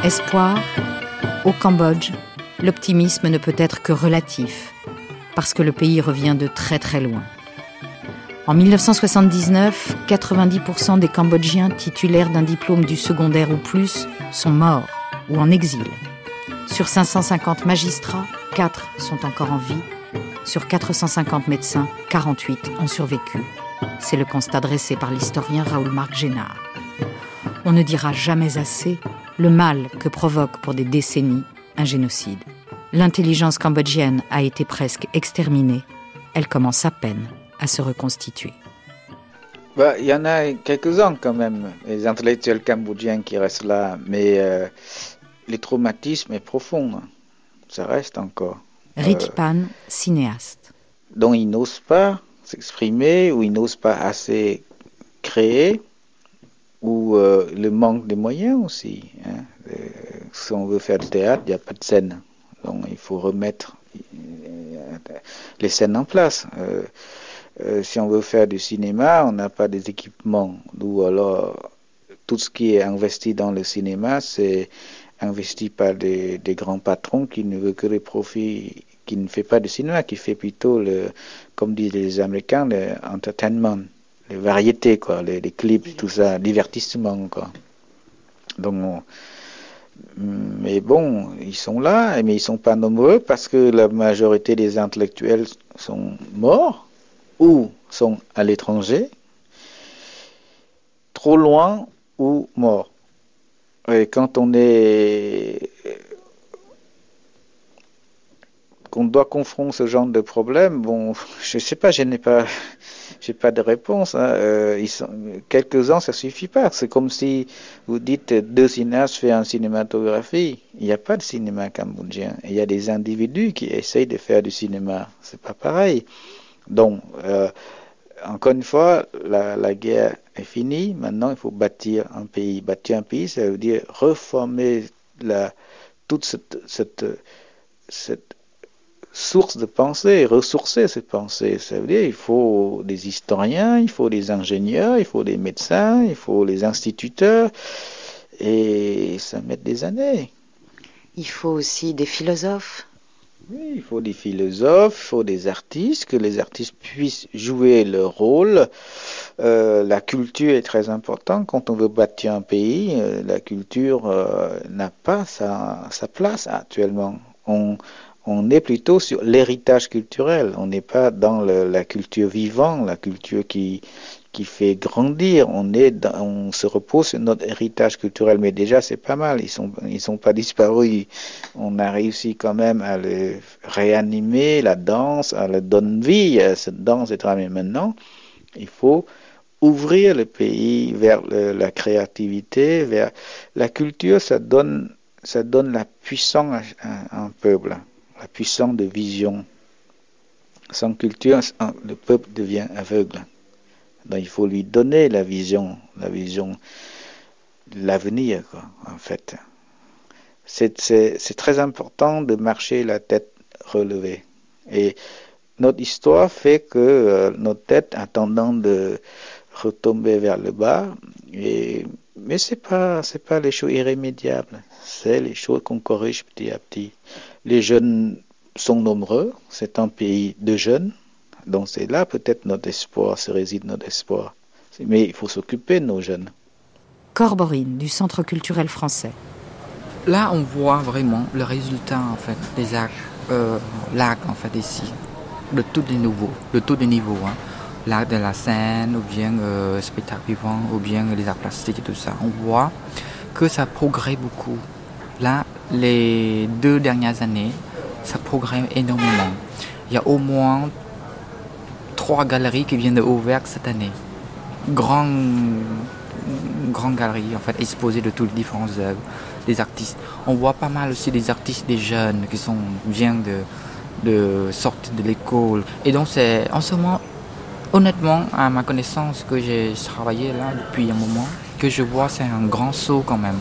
espoir, au Cambodge, l'optimisme ne peut être que relatif, parce que le pays revient de très très loin. En 1979, 90% des Cambodgiens titulaires d'un diplôme du secondaire ou plus sont morts ou en exil. Sur 550 magistrats, 4 sont encore en vie. Sur 450 médecins, 48 ont survécu. C'est le constat dressé par l'historien Raoul-Marc Génard. On ne dira jamais assez le mal que provoque pour des décennies un génocide. L'intelligence cambodgienne a été presque exterminée. Elle commence à peine à se reconstituer. Bah, il y en a quelques-uns quand même, les intellectuels cambodgiens qui restent là, mais euh, le traumatisme est profond. hein. Ça reste encore. Ritipan, cinéaste. dont ils n'osent pas s'exprimer, ou ils n'osent pas assez créer, ou euh, le manque de moyens aussi. hein. Euh, si on veut faire du théâtre, il n'y a pas de scène. Donc il faut remettre euh, les scènes en place. Euh, euh, si on veut faire du cinéma, on n'a pas des équipements. Ou alors, tout ce qui est investi dans le cinéma, c'est investi par des, grands patrons qui ne veulent que les profits, qui ne fait pas de cinéma, qui fait plutôt, le, comme disent les Américains, le entertainment, les variétés, quoi, les, les clips, tout ça, divertissement, quoi. Donc, on- mais bon, ils sont là, mais ils sont pas nombreux parce que la majorité des intellectuels sont morts ou sont à l'étranger, trop loin ou morts. Et quand on est qu'on doit confronter ce genre de problème, bon, <laughs> je sais pas, je n'ai pas, <laughs> j'ai pas de réponse. hein. Euh, ils sont, quelques-uns, ça suffit pas. C'est comme si vous dites deux cinéastes font une cinématographie. Il n'y a pas de cinéma cambodgien. Il y a des individus qui essayent de faire du cinéma. C'est pas pareil. Donc, euh, encore une fois, la, guerre est finie. Maintenant, il faut bâtir un pays. Bâtir un pays, ça veut dire reformer la, toute cette, cette source de pensée, ressourcer cette pensée. Ça veut dire il faut des historiens, il faut des ingénieurs, il faut des médecins, il faut les instituteurs, et ça met des années. Il faut aussi des philosophes. Oui, il faut des philosophes, il faut des artistes, que les artistes puissent jouer leur rôle. Euh, la culture est très importante. Quand on veut bâtir un pays, euh, la culture euh, n'a pas sa, sa place actuellement. On, on est plutôt sur l'héritage culturel. On n'est pas dans la culture vivante, la culture qui, qui fait grandir. On est on se repose sur notre héritage culturel. Mais déjà, c'est pas mal. Ils sont, ils sont pas disparus. On a réussi quand même à le réanimer, la danse, à le donner vie. à Cette danse Mais maintenant, il faut ouvrir le pays vers la créativité, vers la culture. Ça donne, ça donne la puissance à un peuple, la puissance de vision. Sans culture, le peuple devient aveugle. Donc il faut lui donner la vision, la vision de l'avenir, en fait. C'est- très important de marcher la tête relevée. Et notre histoire fait que euh, notre tête a tendance de retomber vers le bas. Mais pas c'est pas les choses irrémédiables. C'est les choses qu'on corrige petit à petit. Les jeunes sont nombreux. C'est un pays de jeunes. Donc c'est là peut-être notre espoir, se réside notre espoir. Mais il faut s'occuper de nos jeunes. Corborine, du Centre culturel français. Là, on voit vraiment le résultat en fait des arts, euh, l'art en fait ici, de tous les niveaux, de tous les niveaux. Hein. L'art de la scène, ou bien euh, spectacle vivant, ou bien les arts plastiques et tout ça. On voit que ça progresse beaucoup. Là, les deux dernières années, ça progresse énormément. Il y a au moins trois galeries qui viennent d'ouvrir cette année. Grand, grande galerie en fait exposée de toutes les différentes œuvres des artistes. On voit pas mal aussi des artistes des jeunes qui sont viennent de de sortir de l'école. Et donc c'est en ce moment honnêtement à ma connaissance que j'ai travaillé là depuis un moment que je vois c'est un grand saut quand même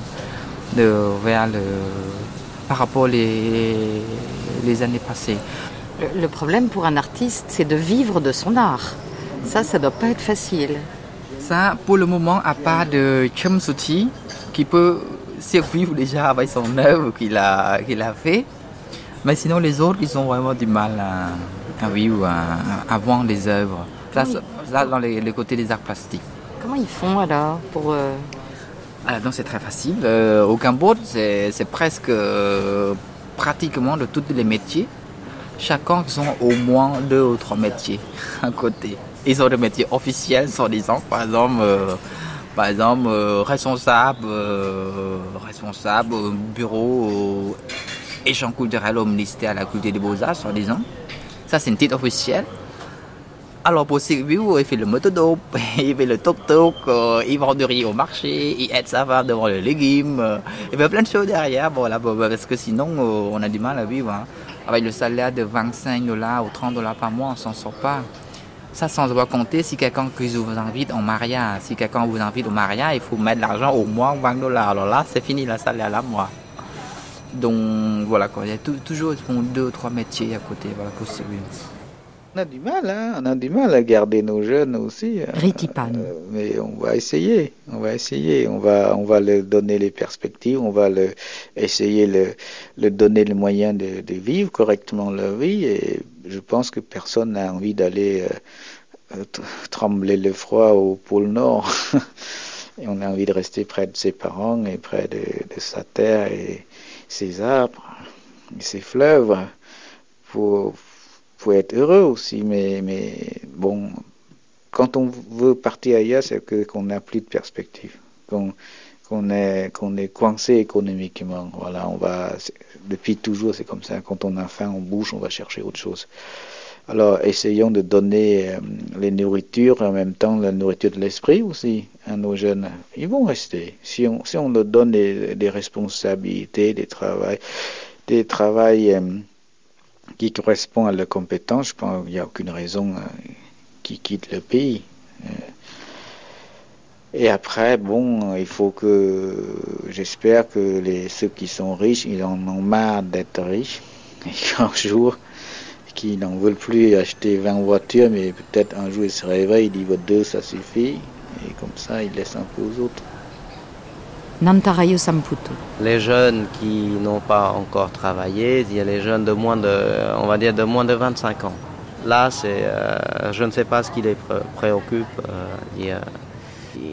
de vers le par rapport les les années passées. Le, problème pour un artiste, c'est de vivre de son art. Ça, ça doit pas être facile. Ça, pour le moment, à part de Chum Suti, qui peut survivre déjà avec son œuvre qu'il a, qu'il a fait. Mais sinon, les autres, ils ont vraiment du mal à, à vivre, à, à vendre des œuvres. Là, dans les, les côtés des arts plastiques. Comment ils font alors pour euh, Donc, c'est très facile. Euh, au Cambodge, c'est presque euh, pratiquement de tous les métiers. Chacun ils ont au moins deux ou trois métiers <laughs> à côté. Ils ont des métiers officiels, soi-disant, par exemple, euh, par exemple euh, responsable, responsable au bureau échange culturel au ministère de la Culture des Beaux-Arts, soi-disant. Ça, c'est une titre officiel. Alors pour Sylvio, il fait le motodope, <laughs> il fait le tok-tok, il vend du riz au marché, il aide sa femme devant les légumes, il fait plein de choses derrière, là, parce que sinon on a du mal à vivre. Hein. Avec le salaire de 25 dollars ou 30 dollars par mois, on s'en sort pas. Ça, sans doit compter si quelqu'un vous invite en mariage. Si quelqu'un vous invite au mariage, il faut mettre l'argent au moins 20 dollars. Alors là, c'est fini, la salaire là, mois. Donc voilà, quoi. il y a toujours deux ou trois métiers à côté voilà, pour on a du mal, hein on a du mal à garder nos jeunes aussi. Hein. Ritipan. Euh, mais on va essayer, on va essayer, on va, on va leur donner les perspectives, on va le, essayer de le donner les moyens de, de, vivre correctement leur vie. Et je pense que personne n'a envie d'aller euh, trembler le froid au pôle Nord. <laughs> et on a envie de rester près de ses parents et près de, de sa terre et ses arbres et ses fleuves pour faut être heureux aussi, mais, mais bon, quand on veut partir ailleurs, c'est que qu'on n'a plus de perspective, qu'on qu'on est qu'on est coincé économiquement. Voilà, on va depuis toujours c'est comme ça. Quand on a faim, on bouge, on va chercher autre chose. Alors, essayons de donner euh, les nourritures et en même temps la nourriture de l'esprit aussi à nos jeunes. Ils vont rester. Si on, si on leur donne des, responsabilités, des travails, des travails euh, qui correspond à leurs compétences, je pense qu'il n'y a aucune raison euh, qu'ils quittent le pays. Euh, et après, bon, il faut que, j'espère que les, ceux qui sont riches, ils en ont marre d'être riches, et <laughs> qu'un jour, qu'ils n'en veulent plus acheter 20 voitures, mais peut-être un jour ils se réveillent, ils disent deux, ça suffit, et comme ça, ils laissent un peu aux autres. Nantarayo Samputo. Les jeunes qui n'ont pas encore travaillé, il y a les jeunes de moins de, on va dire de moins de 25 ans. Là, euh, je ne sais pas ce qui les préoccupe. Euh,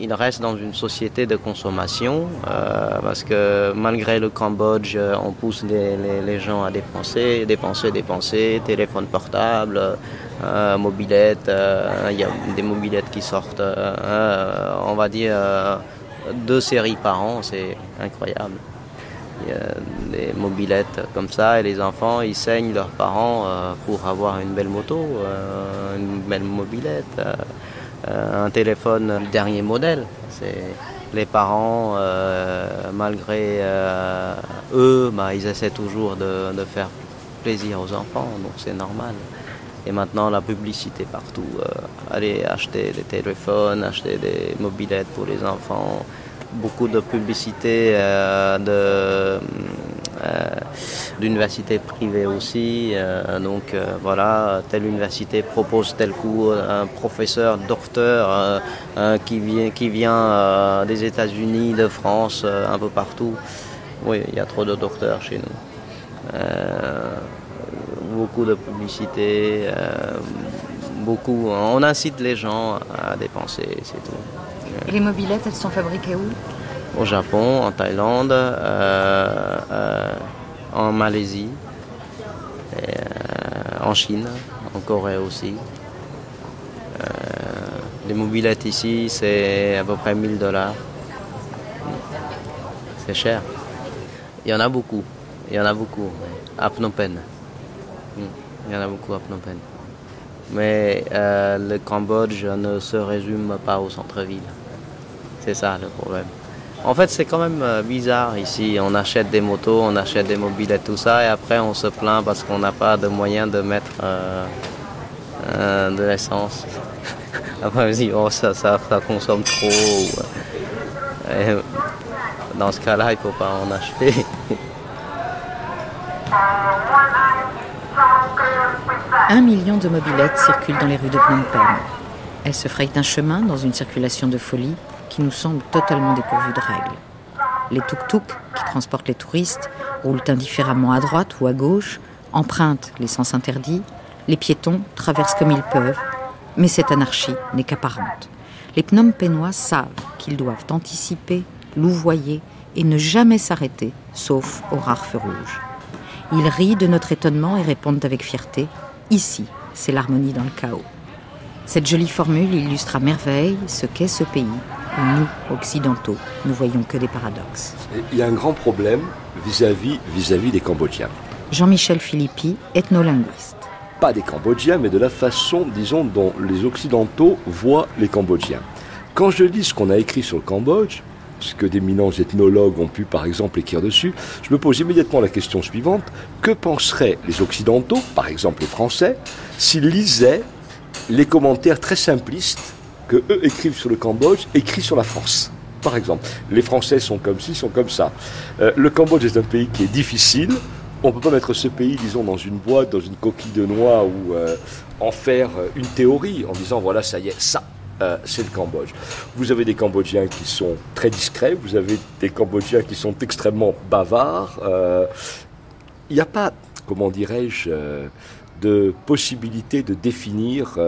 il, reste dans une société de consommation euh, parce que malgré le Cambodge, on pousse les, gens à dépenser, dépenser, dépenser, téléphone portable, mobilette. il y a des mobilettes qui sortent, on va dire deux séries par an, c'est incroyable. Il y a des mobilettes comme ça et les enfants ils saignent leurs parents euh, pour avoir une belle moto, euh, une belle mobilette, euh, un téléphone dernier modèle. Les parents, malgré eux, bah, ils essaient toujours de, faire plaisir aux enfants, donc c'est normal. Et maintenant la publicité partout, aller acheter des téléphones, acheter des mobilettes pour les enfants, beaucoup de publicité euh, euh, d'universités privées aussi. Euh, donc voilà, telle université propose tel cours, un professeur, docteur qui qui vient des États-Unis, de France, un peu partout. Oui, il y a trop de docteurs chez nous. Beaucoup de publicité, beaucoup. On incite les gens à dépenser, c'est tout. Et les mobilettes, elles sont fabriquées où? Au Japon, en Thaïlande, euh, euh, en Malaisie, euh, en Chine, en Corée aussi. les mobilettes ici, c'est à peu près 1000 dollars. C'est cher. Il y en a beaucoup. Il y en a beaucoup. À Phnom Penh. Il y en a beaucoup à Phnom Penh. Mais le Cambodge ne se résume pas au centre-ville. C'est ça le problème. En fait, c'est quand même euh, bizarre ici. On achète des motos, on achète des mobilettes, tout ça, et après on se plaint parce qu'on n'a pas de moyen de mettre euh, euh, de l'essence. <laughs> après, on se dit, oh, ça, ça, consomme trop. dans ce cas-là, il ne faut pas en acheter. <laughs> Un million de mobilettes circulent dans les rues de Phnom Penh. Elles se frayent un chemin dans une circulation de folie qui nous semble totalement dépourvu de règles. Les tuk-tuk, qui transportent les touristes, roulent indifféremment à droite ou à gauche, empruntent les sens interdits, les piétons traversent comme ils peuvent, mais cette anarchie n'est qu'apparente. Les Phnom Pénois savent qu'ils doivent anticiper, louvoyer et ne jamais s'arrêter, sauf au rare feu rouge. Ils rient de notre étonnement et répondent avec fierté Ici, c'est l'harmonie dans le chaos. Cette jolie formule illustre à merveille ce qu'est ce pays où nous, occidentaux, ne voyons que des paradoxes. Il y a un grand problème vis-à-vis vis-à-vis des Cambodgiens. Jean-Michel Philippi, ethnolinguiste. Pas des Cambodgiens, mais de la façon, disons, dont les Occidentaux voient les Cambodgiens. Quand je lis ce qu'on a écrit sur le Cambodge, ce que d'éminents ethnologues ont pu par exemple écrire dessus, je me pose immédiatement la question suivante, que penseraient les Occidentaux, par exemple les Français, s'ils lisaient les commentaires très simplistes que eux écrivent sur le Cambodge, écrits sur la France par exemple? Les Français sont comme ci, sont comme ça. Euh, le Cambodge est un pays qui est difficile. On ne peut pas mettre ce pays, disons, dans une boîte, dans une coquille de noix ou euh, en faire euh, une théorie en disant voilà, ça y est, ça, c'est le Cambodge. Vous avez des Cambodgiens qui sont très discrets, vous avez des Cambodgiens qui sont extrêmement bavards. Il n'y a pas, comment dirais-je, de possibilité de définir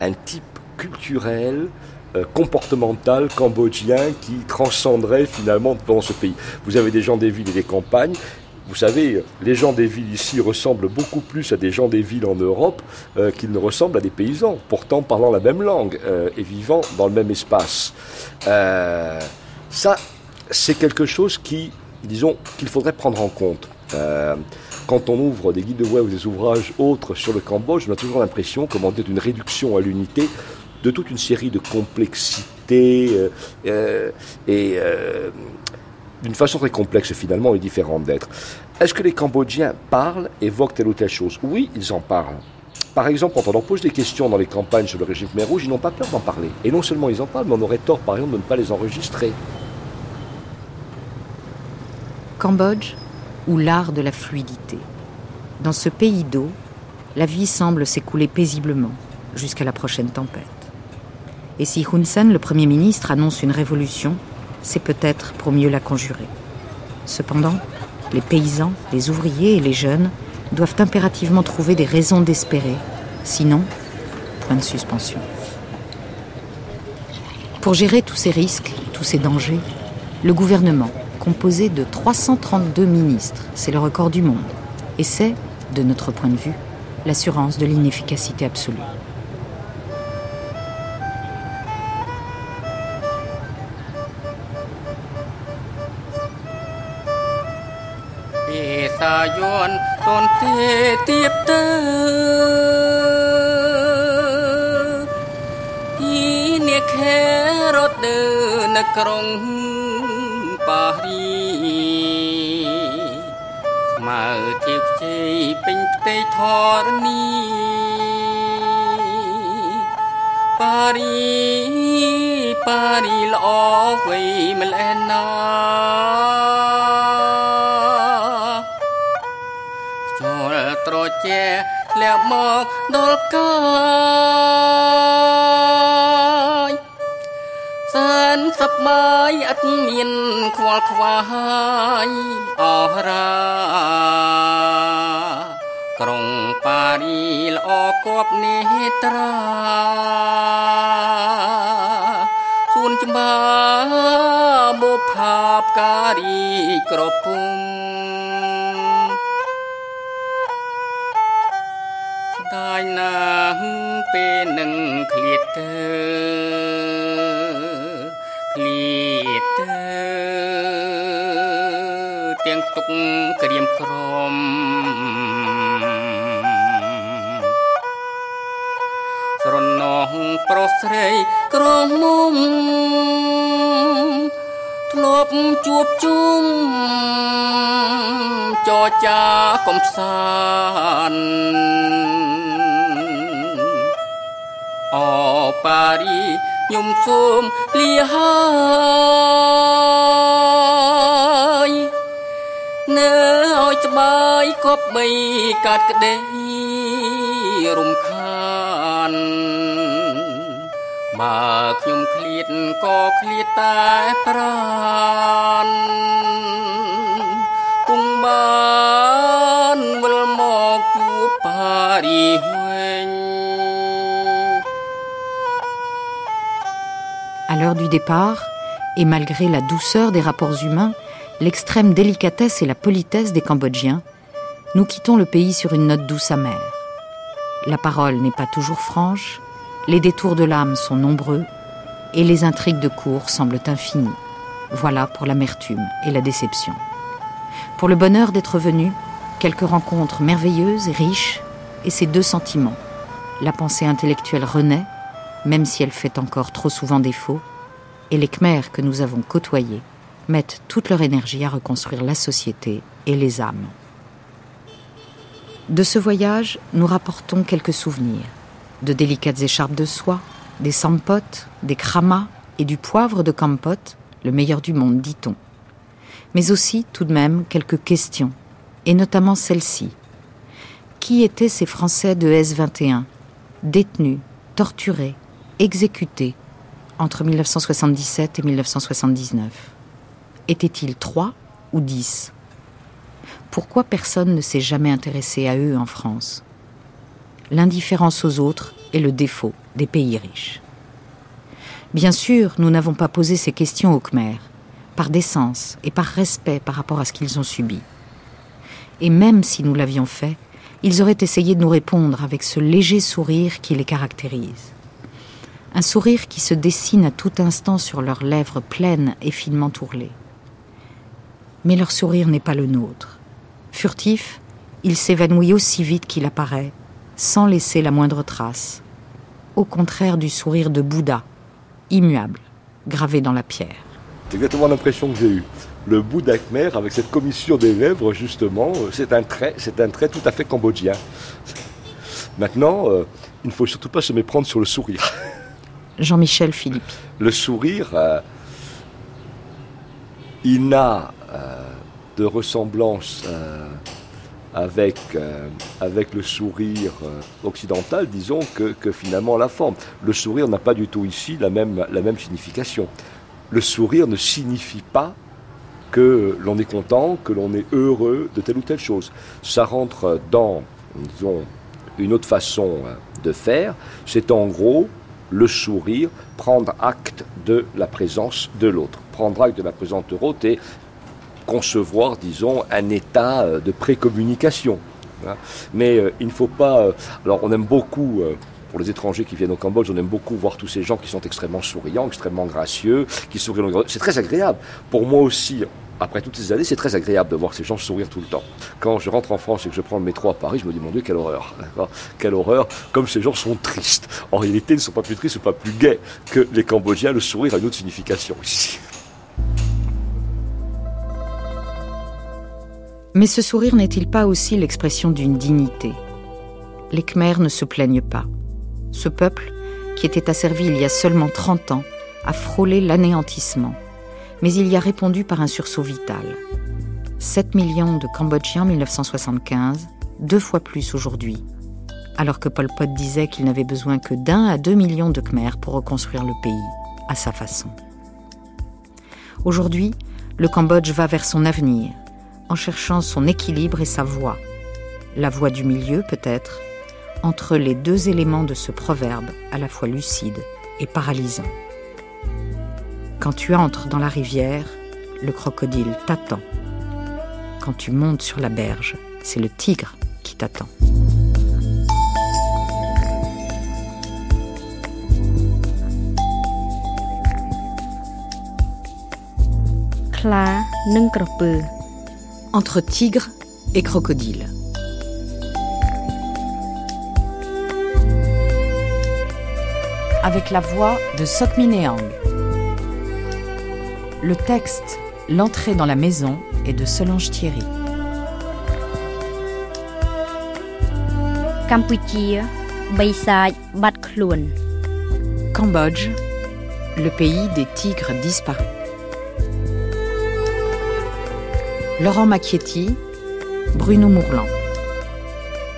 un type culturel euh, comportemental cambodgien qui transcenderait finalement dans ce pays. Vous avez des gens des villes et des campagnes. Vous savez, les gens des villes ici ressemblent beaucoup plus à des gens des villes en Europe euh, qu'ils ne ressemblent à des paysans, pourtant parlant la même langue euh, et vivant dans le même espace. ça, c'est quelque chose qui, disons, qu'il faudrait prendre en compte. quand on ouvre des guides de voix ou des ouvrages autres sur le Cambodge, on a toujours l'impression, comment dire, d'une réduction à l'unité de toute une série de complexités euh, euh, et euh, d'une façon très complexe finalement et différente d'être. Est-ce que les Cambodgiens parlent, évoquent telle ou telle chose? Oui, ils en parlent. Par exemple, quand on leur pose des questions dans les campagnes sur le régime Khmer Rouge, ils n'ont pas peur d'en parler. Et non seulement ils en parlent, mais on aurait tort, par exemple, de ne pas les enregistrer. Cambodge ou l'art de la fluidité? Dans ce pays d'eau, la vie semble s'écouler paisiblement jusqu'à la prochaine tempête. Et si Hun Sen, le Premier ministre, annonce une révolution, c'est peut-être pour mieux la conjurer. Cependant, les paysans, les ouvriers et les jeunes doivent impérativement trouver des raisons d'espérer. Sinon, point de suspension. Pour gérer tous ces risques, tous ces dangers, le gouvernement, composé de 332 ministres, c'est le record du monde. Et c'est, de notre point de vue, l'assurance de l'inefficacité absolue. យន់តនទេទៀតទៅទីនេះខេរត់ដើនៅក្រុងប៉ារីស្មើទីខ្ចីពេញផ្ទៃធរនីប៉ារីប៉ារីល្អវៃមិនអែនណា lẽ nào ជាលះមកដល់កាយសានសប្បាយអត់មានខ្វល់ខ្វាយអររាក្រុងប៉ារីល្អគប់នេត្រាសួនច្បាបុផាបការីក្រពុំ តាយណាស់ពេលនឹងឃ្លាតទៅឃ្លាតទៅទាំងទុកក្រៀមក្រំស្រណោះប្រុសស្រីក្រមុំធ្លាប់ជួបជុំចរចាកំសាន្ត អប៉ារីខ្ញុំសូមលាហើយនៅឲ្យស្បាយគប់បីកាត់ក្តីរំខានបើខ្ញុំឃ្លាតក៏ឃ្លាតតែប្រានគង់បានវិលមកជួបប៉ារី l'heure du départ, et malgré la douceur des rapports humains, l'extrême délicatesse et la politesse des Cambodgiens, nous quittons le pays sur une note douce amère. La parole n'est pas toujours franche, les détours de l'âme sont nombreux et les intrigues de cour semblent infinies. Voilà pour l'amertume et la déception. Pour le bonheur d'être venu, quelques rencontres merveilleuses et riches et ces deux sentiments. La pensée intellectuelle renaît, même si elle fait encore trop souvent défaut, et les Khmers que nous avons côtoyés mettent toute leur énergie à reconstruire la société et les âmes. De ce voyage, nous rapportons quelques souvenirs, de délicates écharpes de soie, des sampotes, des kramas et du poivre de Kampot, le meilleur du monde, dit-on. Mais aussi, tout de même, quelques questions, et notamment celle-ci. Qui étaient ces Français de S-21, détenus, torturés, exécutés entre 1977 et 1979 Étaient-ils trois ou dix? Pourquoi personne ne s'est jamais intéressé à eux en France? L'indifférence aux autres est le défaut des pays riches. Bien sûr, nous n'avons pas posé ces questions aux Khmers, par décence et par respect par rapport à ce qu'ils ont subi. Et même si nous l'avions fait, ils auraient essayé de nous répondre avec ce léger sourire qui les caractérise. Un sourire qui se dessine à tout instant sur leurs lèvres pleines et finement tourlées. Mais leur sourire n'est pas le nôtre. Furtif, il s'évanouit aussi vite qu'il apparaît, sans laisser la moindre trace, au contraire du sourire de Bouddha, immuable, gravé dans la pierre. C'est exactement l'impression que j'ai eue. Le Bouddha khmer, avec cette commissure des lèvres, justement, euh, c'est un trait, c'est un trait tout à fait cambodgien. Maintenant, euh, il ne faut surtout pas se méprendre sur le sourire. <laughs> Jean-Michel Philippe. Le sourire, euh, il n'a de ressemblance avec, euh, avec le sourire euh, occidental, disons, que, que, finalement la forme. Le sourire n'a pas du tout ici la même, la même signification. Le sourire ne signifie pas que l'on est content, que l'on est heureux de telle ou telle chose. Ça rentre dans, disons, une autre façon euh, de faire. C'est en gros le sourire, prendre acte de la présence de l'autre. Prendre acte de la présence de l'autre et concevoir, disons, un état euh, de précommunication. Hein. Mais euh, il ne faut pas. Euh, alors, on aime beaucoup pour les étrangers qui viennent au Cambodge, on aime beaucoup voir tous ces gens qui sont extrêmement souriants, extrêmement gracieux, qui sourient. C'est très agréable. Pour moi aussi, après toutes ces années, c'est très agréable de voir ces gens sourire tout le temps. Quand je rentre en France et que je prends le métro à Paris, je me dis, mon Dieu, quelle horreur. Quelle horreur, comme ces gens sont tristes. En réalité, ils ne sont pas plus tristes, pas plus gais que les Cambodgiens. Le sourire a une autre signification ici. Mais ce sourire n'est-il pas aussi l'expression d'une dignité? Les Khmers ne se plaignent pas. Ce peuple, qui était asservi il y a seulement 30 ans, a frôlé l'anéantissement. Mais il y a répondu par un sursaut vital. 7 millions de Cambodgiens en 1975, deux fois plus aujourd'hui. Alors que Pol Pot disait qu'il n'avait besoin que d'un à deux millions de Khmers pour reconstruire le pays, à sa façon. Aujourd'hui, le Cambodge va vers son avenir, en cherchant son équilibre et sa voie. La voie du milieu peut-être, entre les deux éléments de ce proverbe à la fois lucide et paralysant. Quand tu entres dans la rivière, le crocodile t'attend. Quand tu montes sur la berge, c'est le tigre qui t'attend. entre tigre et crocodile. Avec la voix de Sokmineang. Le texte L'entrée dans la maison est de Solange Thierry. Cambodge, le pays des tigres disparus. Laurent Macchietti, Bruno Mourlan.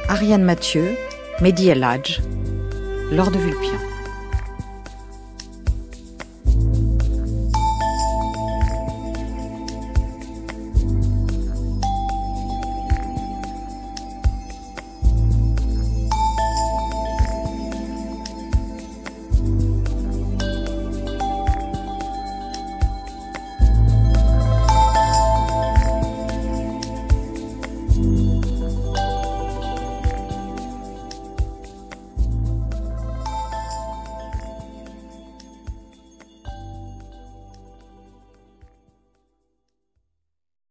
Ariane Mathieu, Mehdi El Laure de Vulpian.